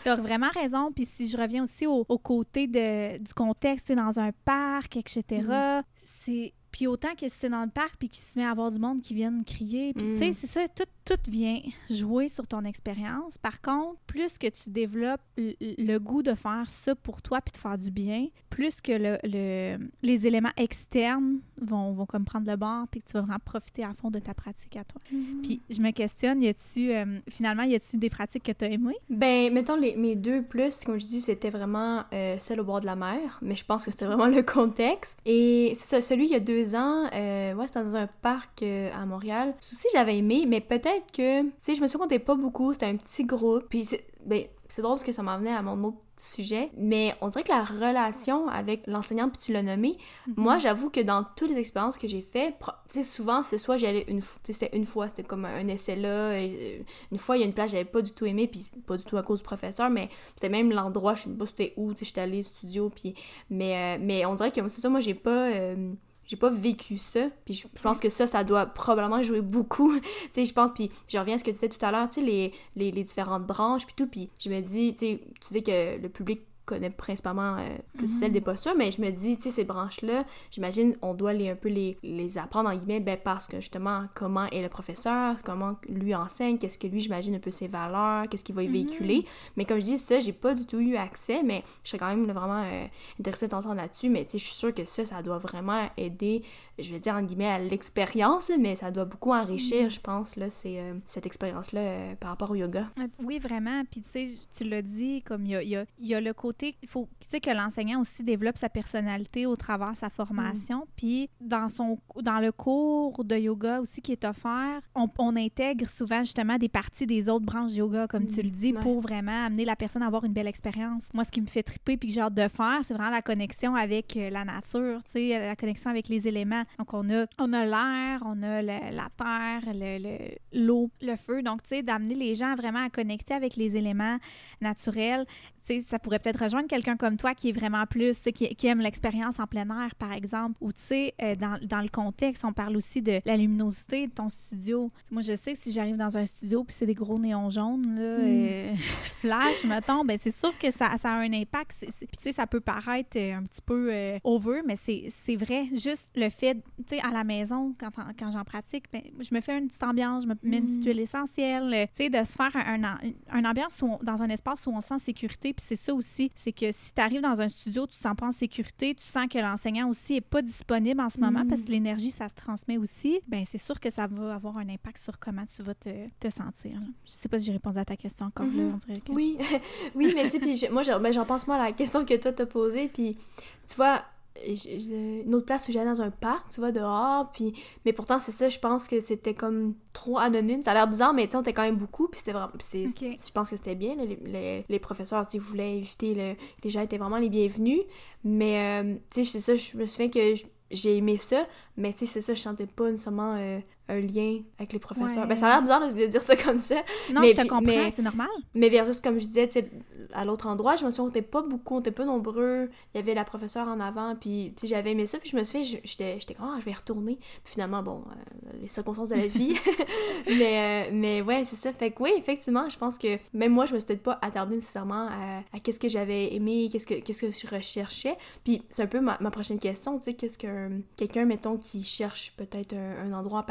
tu as vraiment raison. Puis si je reviens aussi au, côté de, du contexte, dans un parc, etc., mm. c'est puis autant que c'est dans le parc, puis qu'il se met à avoir du monde qui viennent crier. Puis, tu sais, mm. c'est ça, tout, tout vient jouer sur ton expérience. Par contre, plus que tu développes le, goût de faire ça pour toi, puis de faire du bien, plus que le, les éléments externes vont, vont comme prendre le bord, puis que tu vas vraiment profiter à fond de ta pratique à toi. Mm-hmm. Puis, je me questionne, y a-tu, euh, finalement, y a-tu des pratiques que tu as aimées? Ben, mettons, les, mes deux plus, comme je dis, c'était vraiment euh, celle au bord de la mer, mais je pense que c'était vraiment le contexte. Et c'est ça, celui il y a deux ans, euh, ouais, c'était dans un parc euh, à Montréal. Aussi, j'avais aimé, mais peut-être que, tu sais, je me suis compté pas beaucoup, c'était un petit groupe, puis c'est, ben, c'est drôle parce que ça m'en venait à mon autre sujet, mais on dirait que la relation avec l'enseignant, puis tu l'as nommé, Mhm. moi, j'avoue que dans toutes les expériences que j'ai fait, pro- tu sais, souvent, c'est soit j'y allais une fois, tu sais, c'était une fois, c'était comme un essai là, et, euh, une fois, il y a une place j'avais pas du tout aimé, puis pas du tout à cause du professeur, mais c'était même l'endroit, je sais pas c'était où, tu sais, j'étais allée au studio, puis, mais, euh, mais on dirait que c'est ça, moi, j'ai pas... euh, j'ai pas vécu ça, puis je pense que ça, ça doit probablement jouer beaucoup, tu sais, je pense, puis je reviens à ce que tu disais tout à l'heure, tu sais, les, les, les différentes branches, puis tout, puis je me dis, tu sais, tu dis que le public connaît principalement euh, plus celle des postures, mais je me dis, tu sais, ces branches-là, j'imagine, on doit les un peu les, les apprendre, en guillemets, ben, parce que justement, comment est le professeur, comment lui enseigne, qu'est-ce que lui, j'imagine, un peu ses valeurs, qu'est-ce qu'il va y véhiculer. Mais comme je dis, ça, j'ai pas du tout eu accès, mais je serais quand même là, vraiment euh, intéressée d'entendre là-dessus, mais tu sais, je suis sûre que ça, ça doit vraiment aider, je vais dire, en guillemets, à l'expérience, mais ça doit beaucoup enrichir, je pense, là, c'est, euh, cette expérience-là par rapport au yoga. Oui, vraiment. Puis, tu sais, tu l'as dit, comme il y a, y a- il y a le côté, il faut tu sais, que l'enseignant aussi développe sa personnalité au travers de sa formation. Puis, dans, son, dans le cours de yoga aussi qui est offert, on, on intègre souvent justement des parties des autres branches de yoga, comme tu le dis, Ouais. pour vraiment amener la personne à avoir une belle expérience. Moi, ce qui me fait triper puis que j'ai hâte de faire, c'est vraiment la connexion avec euh, la nature, tu sais, la connexion avec les éléments. Donc, on a, on a l'air, on a le- la terre, le- le- l'eau, le, feu. Donc, tu sais, d'amener les gens vraiment à connecter avec les éléments naturels. Ça pourrait peut-être rejoindre quelqu'un comme toi qui est vraiment plus, qui, qui aime l'expérience en plein air, par exemple. Ou, tu sais, euh, dans, dans le contexte, on parle aussi de la luminosité de ton studio. Moi, je sais que si j'arrive dans un studio puis c'est des gros néons jaunes, là, euh, flash, mettons, ben c'est sûr que ça, ça a un impact. Puis, tu sais, ça peut paraître euh, un petit peu euh, over, mais c'est vrai. Juste le fait, tu sais, à la maison, quand, quand j'en pratique, ben, je me fais une petite ambiance, je me mets une petite huile essentielle, tu sais, de se faire un, un, un ambiance où on- dans un espace où on se sent en sécurité. Puis c'est ça aussi, c'est que si tu arrives dans un studio, tu te sens pas en sécurité, tu sens que l'enseignant aussi est pas disponible en ce moment parce que l'énergie, ça se transmet aussi, ben c'est sûr que ça va avoir un impact sur comment tu vas te, te sentir. là. Je sais pas si j'ai répondu à ta question encore là, Mhm. on dirait que... Oui, oui, mais tu sais, moi, ben, j'en pense moi à la question que toi t'as posée, puis tu vois, une autre place où j'allais dans un parc, tu vois, dehors, puis mais pourtant c'est ça, je pense que c'était comme trop anonyme, ça a l'air bizarre, mais tu sais, on était quand même beaucoup, puis c'était vraiment, je pense que c'était bien, là, les, les, les professeurs, tu voulaient éviter, le, les gens étaient vraiment les bienvenus, mais euh, tu sais, c'est ça, je me souviens que j'ai aimé ça, mais tu sais, c'est ça, je sentais pas nécessairement euh, un lien avec les professeurs. Ouais. Ben ça a l'air bizarre de, dire ça comme ça, Non, Mais je te puis- comprends, mais- c'est normal. mais versus, comme je disais, à l'autre endroit, je me souviens qu'on était pas beaucoup, on était pas nombreux. Il y avait la professeure en avant, puis j'avais aimé ça, puis je me souviens, je- j'étais j'étais comme, ah, je vais y retourner. Puis finalement, bon, euh, les circonstances de la vie. mais, euh, mais ouais, c'est ça. Fait que oui, effectivement, je pense que même moi, je me suis peut-être pas attardée nécessairement à, à qu'est-ce que j'avais aimé, qu'est-ce que, qu'est-ce que je recherchais. Puis c'est un peu ma, ma prochaine question, tu sais, qu'est-ce que quelqu'un, mettons, qui cherche peut-être un, un endroit en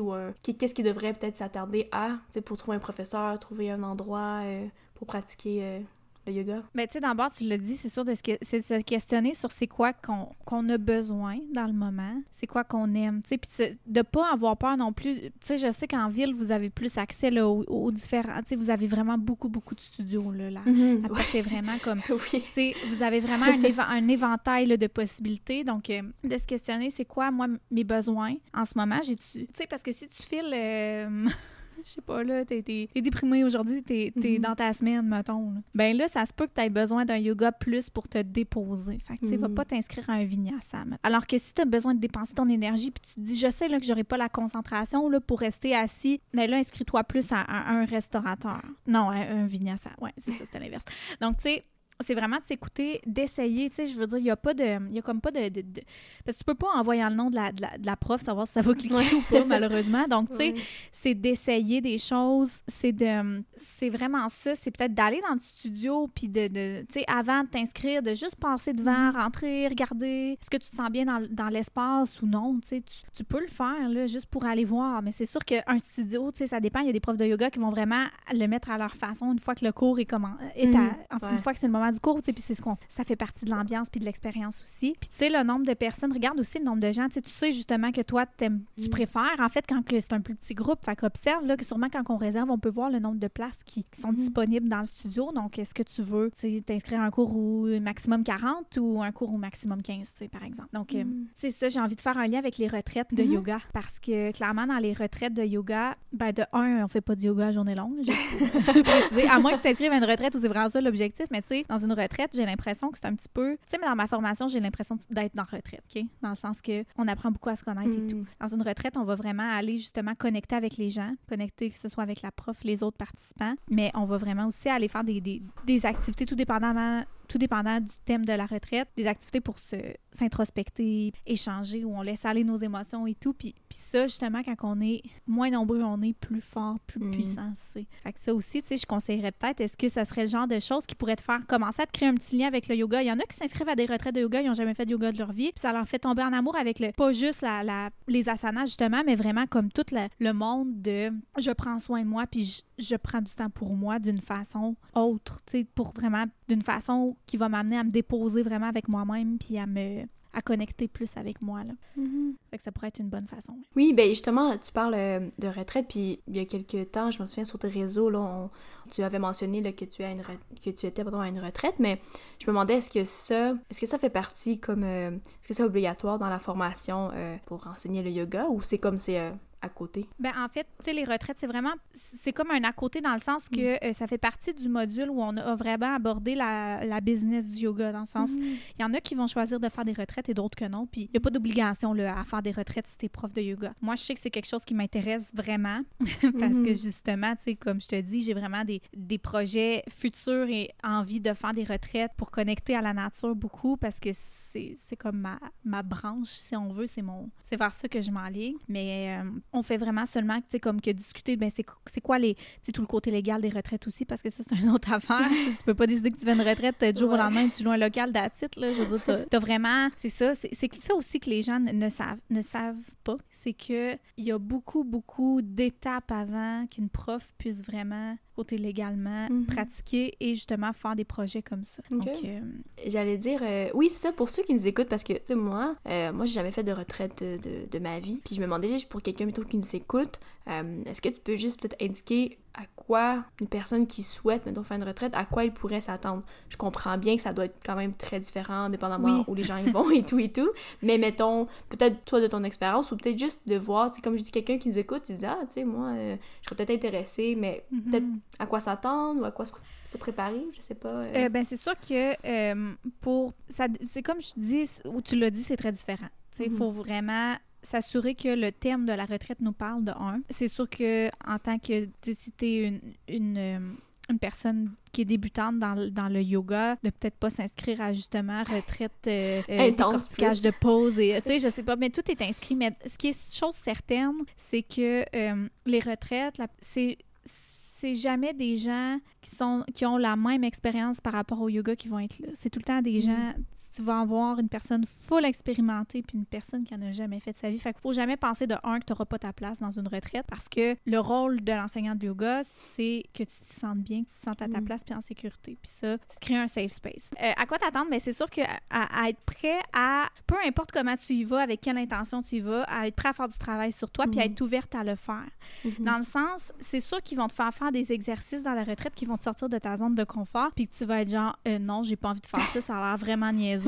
ou un- qu'est-ce qui devrait peut-être s'attarder à, pour trouver un professeur, trouver un endroit euh, pour pratiquer euh, le yoga. Mais tu sais, d'abord, tu l'as dit, c'est sûr de se, que- c'est se questionner sur c'est quoi qu'on a besoin dans le moment, c'est quoi qu'on aime, tu sais, puis de pas avoir peur non plus. Tu sais, je sais qu'en ville, vous avez plus accès là, aux, aux différents, tu sais, vous avez vraiment beaucoup, beaucoup de studios, là. là. Après, c'est vraiment comme oui. tu sais, vous avez vraiment un, éva- un éventail là, de possibilités. Donc, euh, de se questionner, c'est quoi, moi, mes besoins en ce moment? J'ai-tu. Tu sais, parce que si tu files. euh, Je sais pas, là, t'es, déprimé aujourd'hui, t'es, Mhm. dans ta semaine, mettons. là. Ben là, ça se peut que t'aies besoin d'un yoga plus pour te déposer. Fait que, tu sais, va Mhm. pas t'inscrire à un vinyasa. Alors que si t'as besoin de dépenser ton énergie, puis tu te dis, je sais là, que j'aurai pas la concentration là, pour rester assis, mais là, inscris-toi plus à, à un restaurateur. Non, à un vinyasa. Ouais, c'est ça, c'était l'inverse. Donc, tu sais, c'est vraiment de s'écouter, d'essayer. Tu sais, je veux dire, il y a pas de. Il y a comme pas de, de- de- Parce que tu peux pas, en voyant le nom de la, de la, prof, savoir si ça va cliquer Ouais. ou pas, malheureusement. Donc, tu sais, Ouais. c'est d'essayer des choses. C'est de. C'est vraiment ça. C'est peut-être d'aller dans le studio, puis de. de tu sais, avant de t'inscrire, de juste passer devant, rentrer, regarder. Est-ce que tu te sens bien dans, dans l'espace ou non? Tu sais, tu, peux le faire, là, juste pour aller voir. Mais c'est sûr qu'un studio, tu sais, ça dépend. Il y a des profs de yoga qui vont vraiment le mettre à leur façon une fois que le cours est comment est à, Mhm. enfin, Ouais. une fois que c'est le moment moment du cours, puis c'est ce qu'on, ça fait partie de l'ambiance puis de l'expérience aussi. Puis tu sais, le nombre de personnes, regarde aussi le nombre de gens, tu sais, justement que toi, t'aimes- tu Mm. préfères, en fait, quand c'est un plus petit groupe, fait qu'observe, là, que sûrement quand on réserve, on peut voir le nombre de places qui, qui sont Mhm. disponibles dans le studio. Donc, est-ce que tu veux, t'inscrire à un cours où maximum 40 ou un cours où maximum 15, tu sais, par exemple. Donc, euh, Mhm. tu sais, ça, j'ai envie de faire un lien avec les retraites de Mhm. yoga parce que clairement, dans les retraites de yoga, ben, de un, on fait pas de yoga à journée longue. juste pour préciser. à moins que tu t'inscrives à une retraite où c'est vraiment ça l'objectif. Mais tu sais, dans une retraite, j'ai l'impression que c'est un petit peu. Tu sais, mais dans ma formation, j'ai l'impression d'être dans retraite, OK? Dans le sens que on apprend beaucoup à se connaître et tout. Mhm. Dans une retraite, on va vraiment aller justement connecter avec les gens, connecter que ce soit avec la prof, les autres participants, mais on va vraiment aussi aller faire des, des, des activités tout dépendamment tout dépendant du thème de la retraite, des activités pour se s'introspecter, échanger, où on laisse aller nos émotions et tout. Puis, puis ça, justement, quand on est moins nombreux, on est plus fort, plus Mm. puissant. c'est. Fait que ça aussi, tu sais, je conseillerais peut-être, est-ce que ça serait le genre de choses qui pourrait te faire commencer à te créer un petit lien avec le yoga? Il y en a qui s'inscrivent à des retraites de yoga, ils n'ont jamais fait de yoga de leur vie, puis ça leur fait tomber en amour avec le, pas juste la, la- les asanas, justement, mais vraiment comme tout la- le monde de je prends soin de moi, puis je, je prends du temps pour moi d'une façon autre, tu sais, pour vraiment, d'une façon qui va m'amener à me déposer vraiment avec moi-même, puis à me à connecter plus avec moi. Là. Mhm. Fait que ça pourrait être une bonne façon. Oui, ben justement, tu parles euh, de retraite, puis il y a quelques temps, je me souviens sur tes réseaux, là, on- tu avais mentionné là, que, tu as une que tu étais pardon, à une retraite, mais je me demandais, est-ce que ça est-ce que ça fait partie comme... euh, est-ce que c'est obligatoire dans la formation euh, pour enseigner le yoga, ou c'est comme c'est euh, à côté? Ben, en fait, tu sais, les retraites, c'est vraiment, c'est comme un à côté dans le sens que euh, ça fait partie du module où on a vraiment abordé la, la business du yoga, dans le sens, il y en a qui vont choisir de faire des retraites et d'autres que non, puis il n'y a pas d'obligation là, à faire des retraites si t'es prof de yoga. Moi, je sais que c'est quelque chose qui m'intéresse vraiment, parce que Mhm. justement, tu sais, comme je te dis, j'ai vraiment des, des projets futurs et envie de faire des retraites pour connecter à la nature beaucoup, parce que c'est comme ma, ma branche, si on veut, c'est mon c'est vers ça que je m'enligne. Mais euh, on fait vraiment seulement, tu sais, comme que discuter, ben c'est c'est quoi les, tout le côté légal des retraites aussi, parce que ça, c'est une autre affaire. tu peux pas décider que tu fais une retraite du jour au lendemain, tu loues un local d'attitude, là. Je veux dire, t'as- vraiment, c'est ça, c'est c'est ça aussi que les gens ne, ne savent, ne savent pas, c'est que il y a beaucoup, beaucoup d'étapes avant qu'une prof puisse vraiment, côté légalement, Mhm. pratiquer et justement faire des projets comme ça. Ok. Donc, euh, J'allais dire, euh, oui, c'est ça, pour ceux qui nous écoutent, parce que, tu sais, moi, euh, moi, j'ai jamais fait de retraite de, de- de ma vie. Puis je me demandais, juste pour quelqu'un, mettons, qui nous écoute, euh, est-ce que tu peux juste peut-être indiquer à quoi une personne qui souhaite, mettons, faire une retraite, à quoi il pourrait s'attendre? Je comprends bien que ça doit être quand même très différent, dépendamment Oui. où les gens y vont et tout et tout. Mais mettons, peut-être toi de ton expérience, ou peut-être juste de voir, tu sais, comme je dis, quelqu'un qui nous écoute, il dit, ah, tu sais, moi, euh, je serais peut-être intéressée, mais peut-être mhm. à quoi s'attendre ou à quoi se, se préparer, je sais pas. euh. Euh, ben, c'est sûr que pour. ça C'est comme je dis, ou tu l'as dit, c'est très différent. Il Mhm. faut vraiment s'assurer que le terme de la retraite nous parle de un. C'est sûr que en tant que si tu es une, une, euh, une personne qui est débutante dans, le- dans le yoga, de peut-être pas s'inscrire à justement retraite euh, euh, Intense de pause et tu sais je sais pas mais tout est inscrit mais ce qui est chose certaine c'est que euh, les retraites c'est c'est jamais des gens qui sont qui ont la même expérience par rapport au yoga qui vont être là. C'est tout le temps des gens tu vas avoir une personne full expérimentée puis une personne qui en a jamais fait de sa vie. Fait qu'il faut jamais penser de un que tu n'auras pas ta place dans une retraite parce que le rôle de l'enseignant de yoga, c'est que tu te sentes bien, que tu te sentes à ta Mm. place puis en sécurité. Puis ça, c'est créer un safe space. Euh, à quoi t'attendre? Ben, c'est sûr que à, à être prêt à, peu importe comment tu y vas, avec quelle intention tu y vas, à être prêt à faire du travail sur toi puis à Mhm. être ouverte à le faire. Mhm. Dans le sens, c'est sûr qu'ils vont te faire faire des exercices dans la retraite qui vont te sortir de ta zone de confort, puis que tu vas être genre, Euh, non, j'ai pas envie de faire ça, ça a l'air vraiment niaiseux,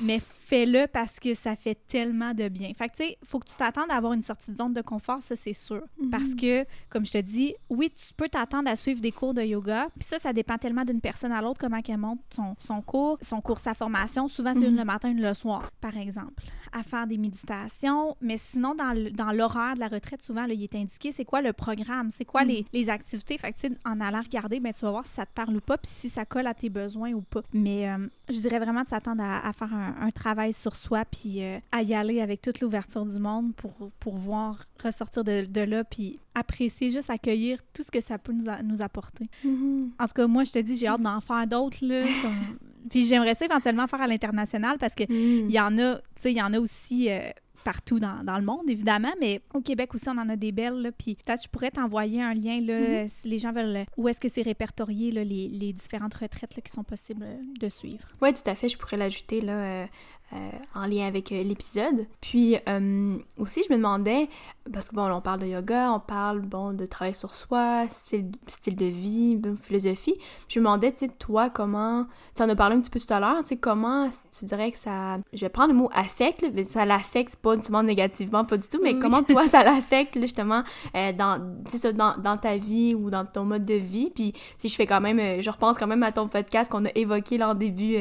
mais fais-le parce que ça fait tellement de bien. Fait que, tu sais, faut que tu t'attendes à avoir une sortie de zone de confort, ça, c'est sûr. Mhm. Parce que, comme je te dis, oui, tu peux t'attendre à suivre des cours de yoga, puis ça, ça dépend tellement d'une personne à l'autre, comment qu'elle monte son, son cours, son cours, sa formation. Souvent, c'est une Mhm. le matin, une le soir, par exemple, à faire des méditations. Mais sinon, dans l'horaire de la retraite, souvent, là, il est indiqué c'est quoi le programme, c'est quoi Mhm. les, les activités? Fait que, tu sais, en allant regarder, ben, tu vas voir si ça te parle ou pas, puis si ça colle à tes besoins ou pas. Mais euh, je dirais vraiment de s'attendre à, à faire un, un travail sur soi, puis euh, à y aller avec toute l'ouverture du monde pour, pour voir ressortir de, de là, puis apprécier, juste accueillir tout ce que ça peut nous, a- nous apporter. Mhm. En tout cas, moi, je te dis, j'ai hâte d'en faire d'autres, là. comme- Puis j'aimerais ça éventuellement faire à l'international parce que Mhm. il y en a, tu sais, il y en a aussi euh, partout dans, dans, le monde, évidemment, mais au Québec aussi, on en a des belles. Là, puis peut-être je pourrais t'envoyer un lien là, mm-hmm. si les gens veulent. Où est-ce que c'est répertorié là, les, les, différentes retraites là, qui sont possibles de suivre? Oui, tout à fait. Je pourrais l'ajouter là, euh, euh, en lien avec euh, l'épisode. Puis euh, aussi, je me demandais, parce que bon, on parle de yoga, on parle bon de travail sur soi, style, style de vie, philosophie. Je me demandais, tu sais, toi, comment, tu en as parlé un petit peu tout à l'heure, tu sais, comment tu dirais que ça, je vais prendre le mot affecte, mais ça l'affecte pas nécessairement négativement, pas du tout, mais comment toi ça l'affecte justement dans, ça, dans, dans ta vie ou dans ton mode de vie. Puis si je fais quand même, je repense quand même à ton podcast qu'on a évoqué là en début,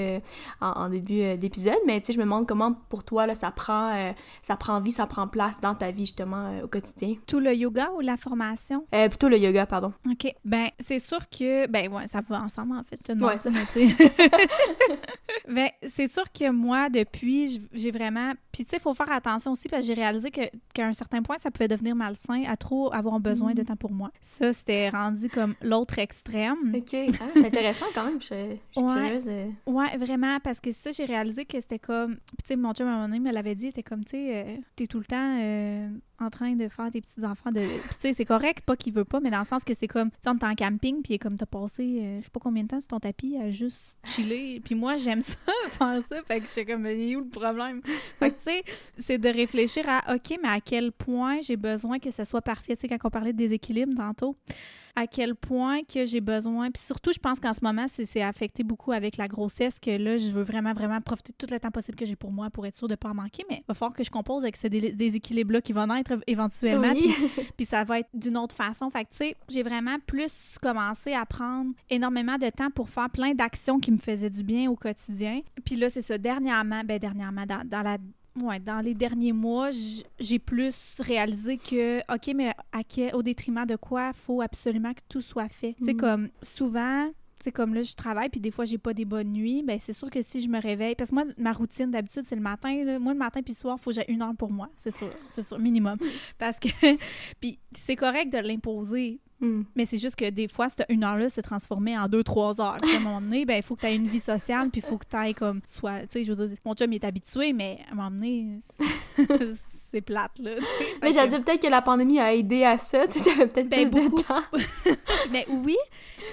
en, en, début d'épisode, mais tu sais, je me demande comment pour toi là, ça prend euh, ça prend vie, ça prend place dans ta vie justement euh, au quotidien. Tout le yoga ou la formation? Euh, Plutôt le yoga, pardon. Ok. Ben c'est sûr que ben ouais, ça va ensemble en fait. Te ouais, ça. ben c'est sûr que moi depuis j'ai vraiment puis tu sais faut faire attention aussi parce que j'ai réalisé qu'à un certain point ça pouvait devenir malsain à trop avoir besoin de mm. temps pour moi. Ça c'était rendu comme l'autre extrême. Ok. Ah, c'est intéressant quand même. Je, suis curieuse. Ouais vraiment parce que ça j'ai réalisé que c'était comme tu sais, mon chum à un moment donné me l'avait dit, était comme, tu sais, euh, t'es tout le temps euh, en train de faire des petits-enfants. de Tu sais, c'est correct, pas qu'il veut pas, mais dans le sens que c'est comme, tu on en camping, puis comme t'as passé, euh, je sais pas combien de temps sur ton tapis à juste chiller. puis moi, j'aime ça, faire ça. Fait que j'étais comme, mais où le problème? Fait que, tu sais, c'est de réfléchir à, OK, mais à quel point j'ai besoin que ce soit parfait. Tu sais, quand on parlait de déséquilibre tantôt, à quel point que j'ai besoin. Puis surtout, je pense qu'en ce moment, c'est affecté beaucoup avec la grossesse que là, je veux vraiment, vraiment profiter de tout le temps possible que j'ai pour moi pour être sûre de pas en manquer. Mais il va falloir que je compose avec ce déséquilibre-là qui va naître éventuellement. Puis, ça va être d'une autre façon. Fait que, tu sais, j'ai vraiment plus commencé à prendre énormément de temps pour faire plein d'actions qui me faisaient du bien au quotidien. Puis là, c'est ça, dernièrement, ben dernièrement, dans, dans la ouais, dans les derniers mois, j'ai plus réalisé que, OK, mais à au détriment de quoi il faut absolument que tout soit fait. C'est mm. comme souvent, c'est comme là, je travaille, puis des fois, j'ai pas des bonnes nuits. Ben, c'est sûr que si je me réveille, parce que moi, ma routine d'habitude, c'est le matin. Moi, le matin puis le soir, il faut que j'ai une heure pour moi. C'est sûr, c'est sûr, minimum. Parce que, puis c'est correct de l'imposer. Hmm. Mais c'est juste que des fois, cette une heure-là se transformait en deux, trois heures. à un moment donné, ben, il faut que tu aies une vie sociale, puis il faut que tu ailles comme. Soit, tu sais, je veux dire, mon chum il est habitué, mais à un moment donné, c'est plate, là. mais j'ai dit peut-être que la pandémie a aidé à ça, tu sais, ça fait peut-être ben, plus de temps. mais oui,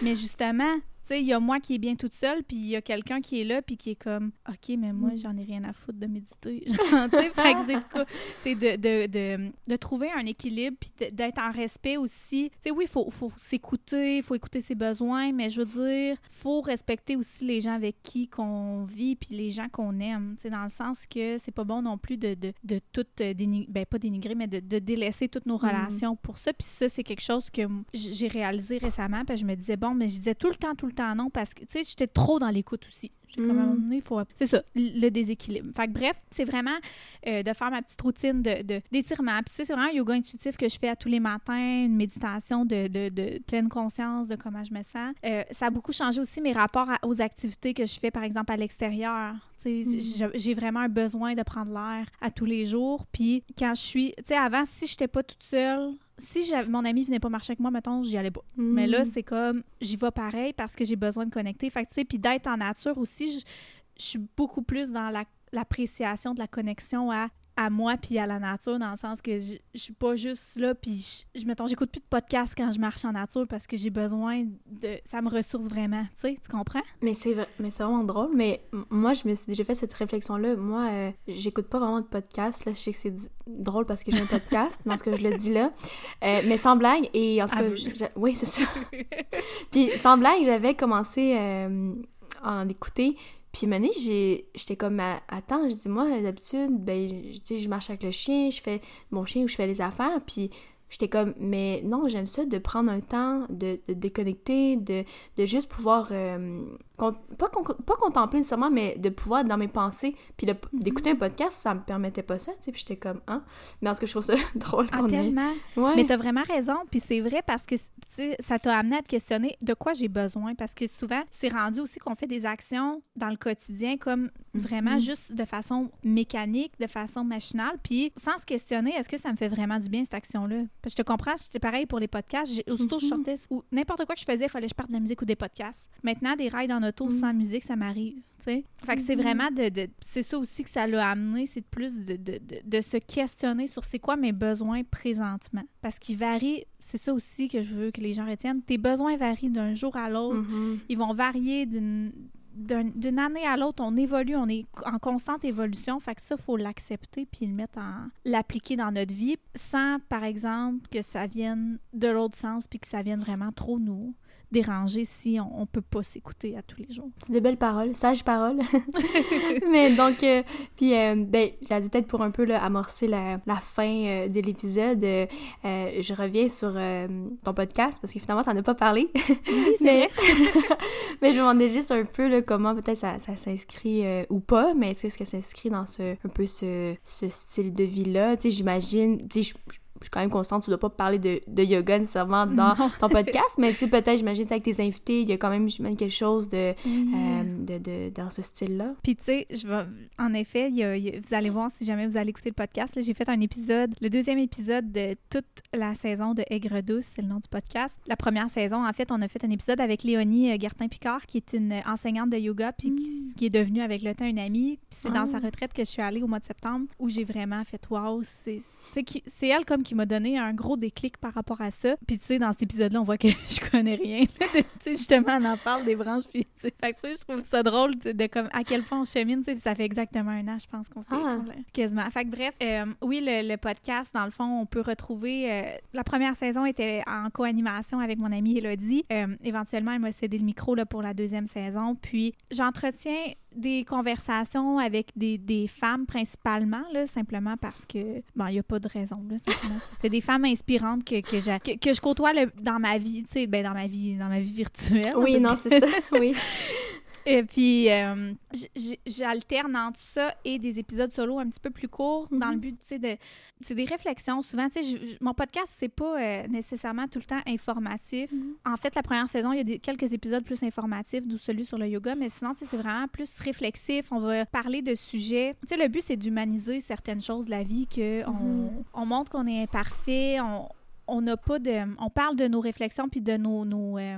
mais justement, il y a moi qui est bien toute seule, puis il y a quelqu'un qui est là, puis qui est comme, OK, mais moi, mm. j'en ai rien à foutre de méditer. c'est de, de, de, de, trouver un équilibre, puis d'être en respect aussi. Tu sais, oui, il faut, faut s'écouter, il faut écouter ses besoins, mais je veux dire, faut respecter aussi les gens avec qui qu'on vit, puis les gens qu'on aime. Tu sais, dans le sens que c'est pas bon non plus de, de, de tout dénigrer, ben pas dénigrer, mais de, de délaisser toutes nos mm. relations pour ça. Puis ça, c'est quelque chose que j'ai réalisé récemment, puis je me disais, bon, mais je disais tout le temps, tout le temps, non parce que, tu sais, j'étais trop dans l'écoute aussi. J'ai comme un mm. il faut. C'est ça, le déséquilibre. Fait que bref, c'est vraiment euh, de faire ma petite routine de, d'étirement. Puis, tu sais, c'est vraiment un yoga intuitif que je fais à tous les matins, une méditation de, de, pleine conscience de comment je me sens. Euh, ça a beaucoup changé aussi mes rapports aux activités que je fais, par exemple, à l'extérieur. Tu sais, mm. j'ai vraiment un besoin de prendre l'air à tous les jours. Puis, quand je suis. Tu sais, avant, si j'étais pas toute seule, si mon ami venait pas marcher avec moi, mettons, j'y allais pas. Mais là, mm. c'est comme, j'y vais pareil parce que j'ai besoin de connecter. Fait tu sais, puis d'être en nature aussi, je, suis beaucoup plus dans l'appréciation de la connexion à à moi puis à la nature dans le sens que je, je suis pas juste là puis je, je mettons j'écoute plus de podcast quand je marche en nature parce que j'ai besoin de ça me ressource vraiment tu sais tu comprends? Mais c'est mais c'est vraiment drôle mais moi je me suis déjà fait cette réflexion là moi euh, j'écoute pas vraiment de podcast là. Je sais que c'est drôle parce que j'ai un podcast dans ce que je le dis là. Euh, mais sans blague et en tout cas oui c'est ça. Puis sans blague j'avais commencé euh, à en écouter puis une j'étais comme, attends, je dis, moi, d'habitude, ben, je marche avec le chien, je fais mon chien ou je fais les affaires, puis j'étais comme, mais non, j'aime ça de prendre un temps, de, de déconnecter, de, de juste pouvoir euh, pas, pas contempler nécessairement, mais de pouvoir dans mes pensées. Puis mhm. d'écouter un podcast, ça me permettait pas ça, tu sais. Puis j'étais comme, hein? Mais en ce que je trouve ça drôle ah, tellement. Ouais. Mais t'as vraiment raison. Puis c'est vrai parce que, tu sais, ça t'a amené à te questionner de quoi j'ai besoin. Parce que souvent, c'est rendu aussi qu'on fait des actions dans le quotidien comme vraiment mhm. juste de façon mécanique, de façon machinale. Puis sans se questionner, est-ce que ça me fait vraiment du bien, cette action-là? Parce que je te comprends, c'était pareil pour les podcasts. Aussitôt, je mhm. sortais ou n'importe quoi que je faisais, il fallait que je parte de la musique ou des podcasts. Maintenant, des rails dans notre auto Mm. sans musique, ça m'arrive. c'est Mhm. vraiment de, de- c'est ça aussi que ça l'a amené, c'est plus de, de, de, se questionner sur c'est quoi mes besoins présentement. Parce qu'ils varient, c'est ça aussi que je veux que les gens retiennent. Tes besoins varient d'un jour à l'autre. Mhm. Ils vont varier d'une d'un- d'une année à l'autre, on évolue, on est en constante évolution. Fait que ça, il faut l'accepter puis le mettre en. l'appliquer dans notre vie sans, par exemple, que ça vienne de l'autre sens puis que ça vienne vraiment trop nous déranger si on, on peut pas s'écouter à tous les jours. C'est des belles paroles, sages paroles. Mais donc, euh, puis, euh, ben, j'ai dit peut-être pour un peu là, amorcer la, la fin euh, de l'épisode, euh, je reviens sur ton podcast parce que finalement, t'en as pas parlé. Oui, mais, mais je me demandais juste un peu là, comment peut-être ça, ça s'inscrit ou pas, mais est-ce que ça s'inscrit dans ce, un peu ce, ce style de vie-là? Tu sais, j'imagine, tu sais, je suis quand même consciente, tu dois pas parler de, de yoga nécessairement dans Non. ton podcast, mais tu sais, peut-être, j'imagine, avec tes invités, il y a quand même, j'imagine, quelque chose de, euh, de, de- dans ce style-là. Puis tu sais, je vais, en effet, il y a- il y a- vous allez voir si jamais vous allez écouter le podcast. J'ai fait un épisode, le deuxième épisode de toute la saison de Aigre douce, c'est le nom du podcast. La première saison, en fait, on a fait un épisode avec Léonie euh, Gertin-Picard, qui est une enseignante de yoga, puis qui, qui est devenue avec le temps une amie. Puis c'est dans Ah. sa retraite que je suis allée au mois de septembre, où j'ai vraiment fait qui- c'est elle comme qui m'a donné un gros déclic par rapport à ça. Puis tu sais, dans cet épisode-là, on voit que je connais rien. Tu sais, justement, on en parle des branches. Puis fait que, je trouve ça drôle de comme à quel point on chemine. tu sais, Puis ça fait exactement un an, je pense qu'on s'est Ah. quasiment. Fait que bref, euh, oui, le, le podcast, dans le fond, on peut retrouver. euh, la première saison était en co-animation avec mon amie Elodie. Euh, éventuellement, elle m'a cédé le micro là, pour la deuxième saison. Puis j'entretiens des conversations avec des, des femmes principalement, là, simplement parce que, bon, il n'y a pas de raison. C'est des femmes inspirantes que, que, j'a- que, que je côtoie le- dans ma vie, tu sais, ben, dans ma vie, dans ma vie virtuelle. Oui, non, c'est ça, oui. Et puis, euh, j'alterne entre ça et des épisodes solo un petit peu plus courts dans le Mhm. but, tu sais, de... C'est des réflexions. Souvent, tu sais, mon podcast, c'est pas euh, nécessairement tout le temps informatif. Mhm. En fait, la première saison, il y a des, quelques épisodes plus informatifs, d'où celui sur le yoga, mais sinon, tu sais, c'est vraiment plus réflexif. On va parler de sujets... Tu sais, le but, c'est d'humaniser certaines choses de la vie, que on, Mhm. on montre qu'on est imparfait, on... On n'a pas de... On parle de nos réflexions puis de nos... nos euh,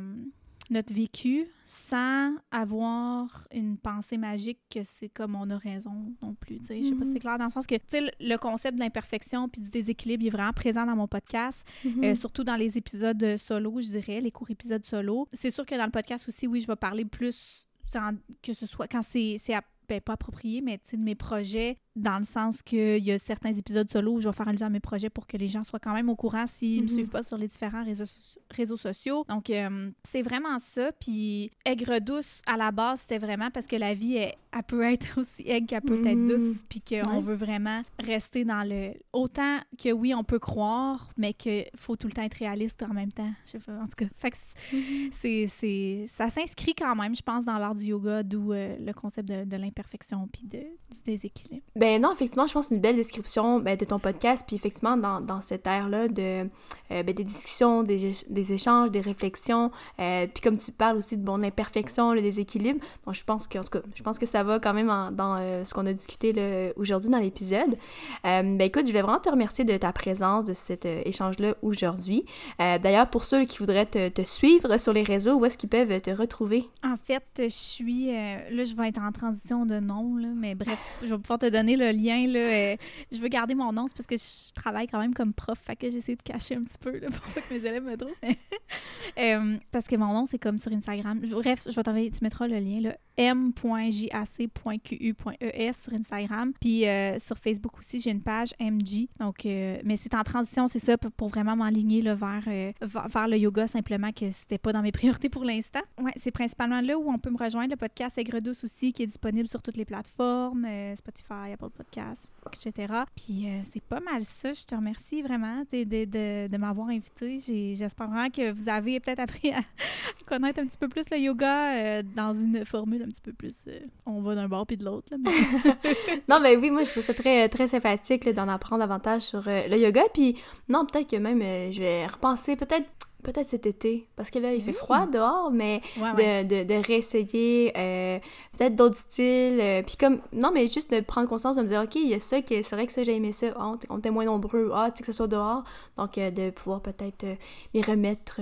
notre vécu sans avoir une pensée magique que c'est comme on a raison non plus. sais. Je sais pas si Mhm. c'est clair dans le sens que le- concept de l'imperfection puis du déséquilibre il est vraiment présent dans mon podcast, Mhm. euh, surtout dans les épisodes solo, je dirais, les courts épisodes solo. C'est sûr que dans le podcast aussi, oui, je vais parler plus que ce soit quand c'est ben, pas approprié, mais de mes projets, dans le sens qu'il y a certains épisodes solo où je vais faire allusion à mes projets pour que les gens soient quand même au courant s'ils me Mhm. suivent pas sur les différents réseaux, réseaux sociaux. Donc, euh, c'est vraiment ça. Puis, aigre douce, à la base, c'était vraiment parce que la vie, elle, elle peut être aussi aigre qu'elle peut être Mhm. douce, puis qu'on Ouais. veut vraiment rester dans le... Autant que oui, on peut croire, mais qu'il faut tout le temps être réaliste en même temps. Je sais pas, en tout cas. Fait Mhm. c'est, c'est, ça s'inscrit quand même, je pense, dans l'art du yoga, d'où euh, le concept de, de l'imperfection puis de, du déséquilibre. Ben non, effectivement, je pense une belle description ben, de ton podcast, puis effectivement, dans, dans cette ère-là de, euh, ben, des discussions, des, des échanges, des réflexions, euh, puis comme tu parles aussi de bon, l'imperfection, le déséquilibre, donc je pense que, en tout cas, je pense que ça va quand même dans euh, ce qu'on a discuté aujourd'hui dans l'épisode. Ben écoute, je voulais vraiment te remercier de ta présence, de cet échange-là aujourd'hui. D'ailleurs, pour ceux qui voudraient te, te suivre sur les réseaux, où est-ce qu'ils peuvent te retrouver? En fait, je suis. là, je vais être en transition de nom, là, mais bref, je vais pouvoir te donner le lien. Là, euh, je veux garder mon nom, parce que je travaille quand même comme prof, fait que j'essaie de cacher un petit peu là, pour que mes élèves me trouvent. Euh, parce que mon nom, c'est comme sur Instagram. Bref, je vais t'envoyer, tu mettras le lien, là, m.jac.qu.es sur Instagram. Puis euh, sur Facebook aussi, j'ai une page MG. Donc, mais c'est en transition, c'est ça, pour, vraiment m'enligner là, vers, vers, le yoga, simplement que c'était pas dans mes priorités pour l'instant. Ouais, c'est principalement là où on peut me rejoindre. Le podcast Aigre Douce aussi, qui est disponible sur toutes les plateformes, Spotify, Apple Podcasts, etc. Puis euh, c'est pas mal ça. Je te remercie vraiment de, de, de, m'avoir invité. J'espère vraiment que vous avez peut-être appris à connaître un petit peu plus le yoga euh, dans une formule un petit peu plus. euh, on va d'un bord puis de l'autre. mais- Non, ben oui, moi, je trouve ça très, très sympathique d'en apprendre davantage sur le yoga. Puis, non, peut-être que même, je vais repenser peut-être peut-être cet été, parce que là, il fait froid dehors, mais Ouais, de, ouais. de, de réessayer euh, peut-être d'autres styles. euh, puis comme, non, mais juste de prendre conscience, de me dire, OK, il y a ça, que c'est vrai que ça, j'ai aimé ça. Ah, on, était moins nombreux. Ah, tu sais, que ce soit dehors. Donc, euh, de pouvoir peut-être m'y remettre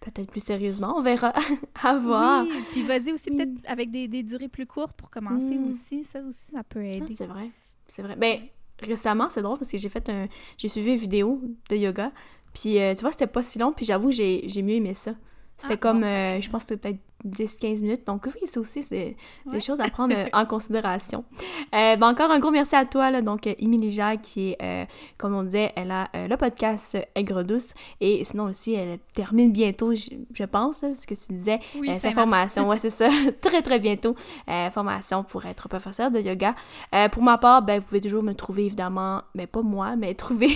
peut-être plus sérieusement. On verra. à voir. Oui, puis vas-y aussi peut-être avec des, des durées plus courtes pour commencer Mm. aussi. Ça aussi, ça peut Ah, aider. c'est vrai. C'est vrai. Ben, récemment, c'est drôle parce que j'ai fait un. J'ai suivi une vidéo de yoga. Puis, euh, tu vois, c'était pas si long. Puis, j'avoue, j'ai j'ai mieux aimé ça. C'était Ah, comme, euh, je pense que c'était peut-être 10-15 minutes. Donc, oui, ça aussi, c'est Ouais. des choses à prendre euh, en considération. Euh, ben, encore un gros merci à toi, là, donc, Émilie Jacques, qui est, euh, comme on disait, elle a euh, le podcast Aigre Douce. Et sinon aussi, elle termine bientôt, je, je pense, là, ce que tu disais, Oui, sa formation, ouais, c'est ça, très très bientôt, formation pour être professeur de yoga. Pour ma part, ben, vous pouvez toujours me trouver, évidemment, mais pas moi, mais trouver...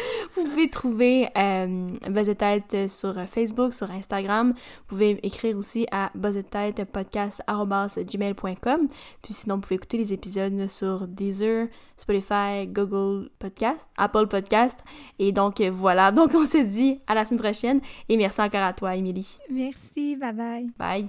Vous pouvez trouver euh, Buzz de Tête sur Facebook, sur Instagram. Vous pouvez écrire aussi à buzzetêtepodcast.gmail.com. Puis sinon, vous pouvez écouter les épisodes sur Deezer, Spotify, Google Podcast, Apple Podcast. Et donc, voilà. Donc, on se dit à la semaine prochaine. Et merci encore à toi, Émilie. Merci, bye bye. Bye!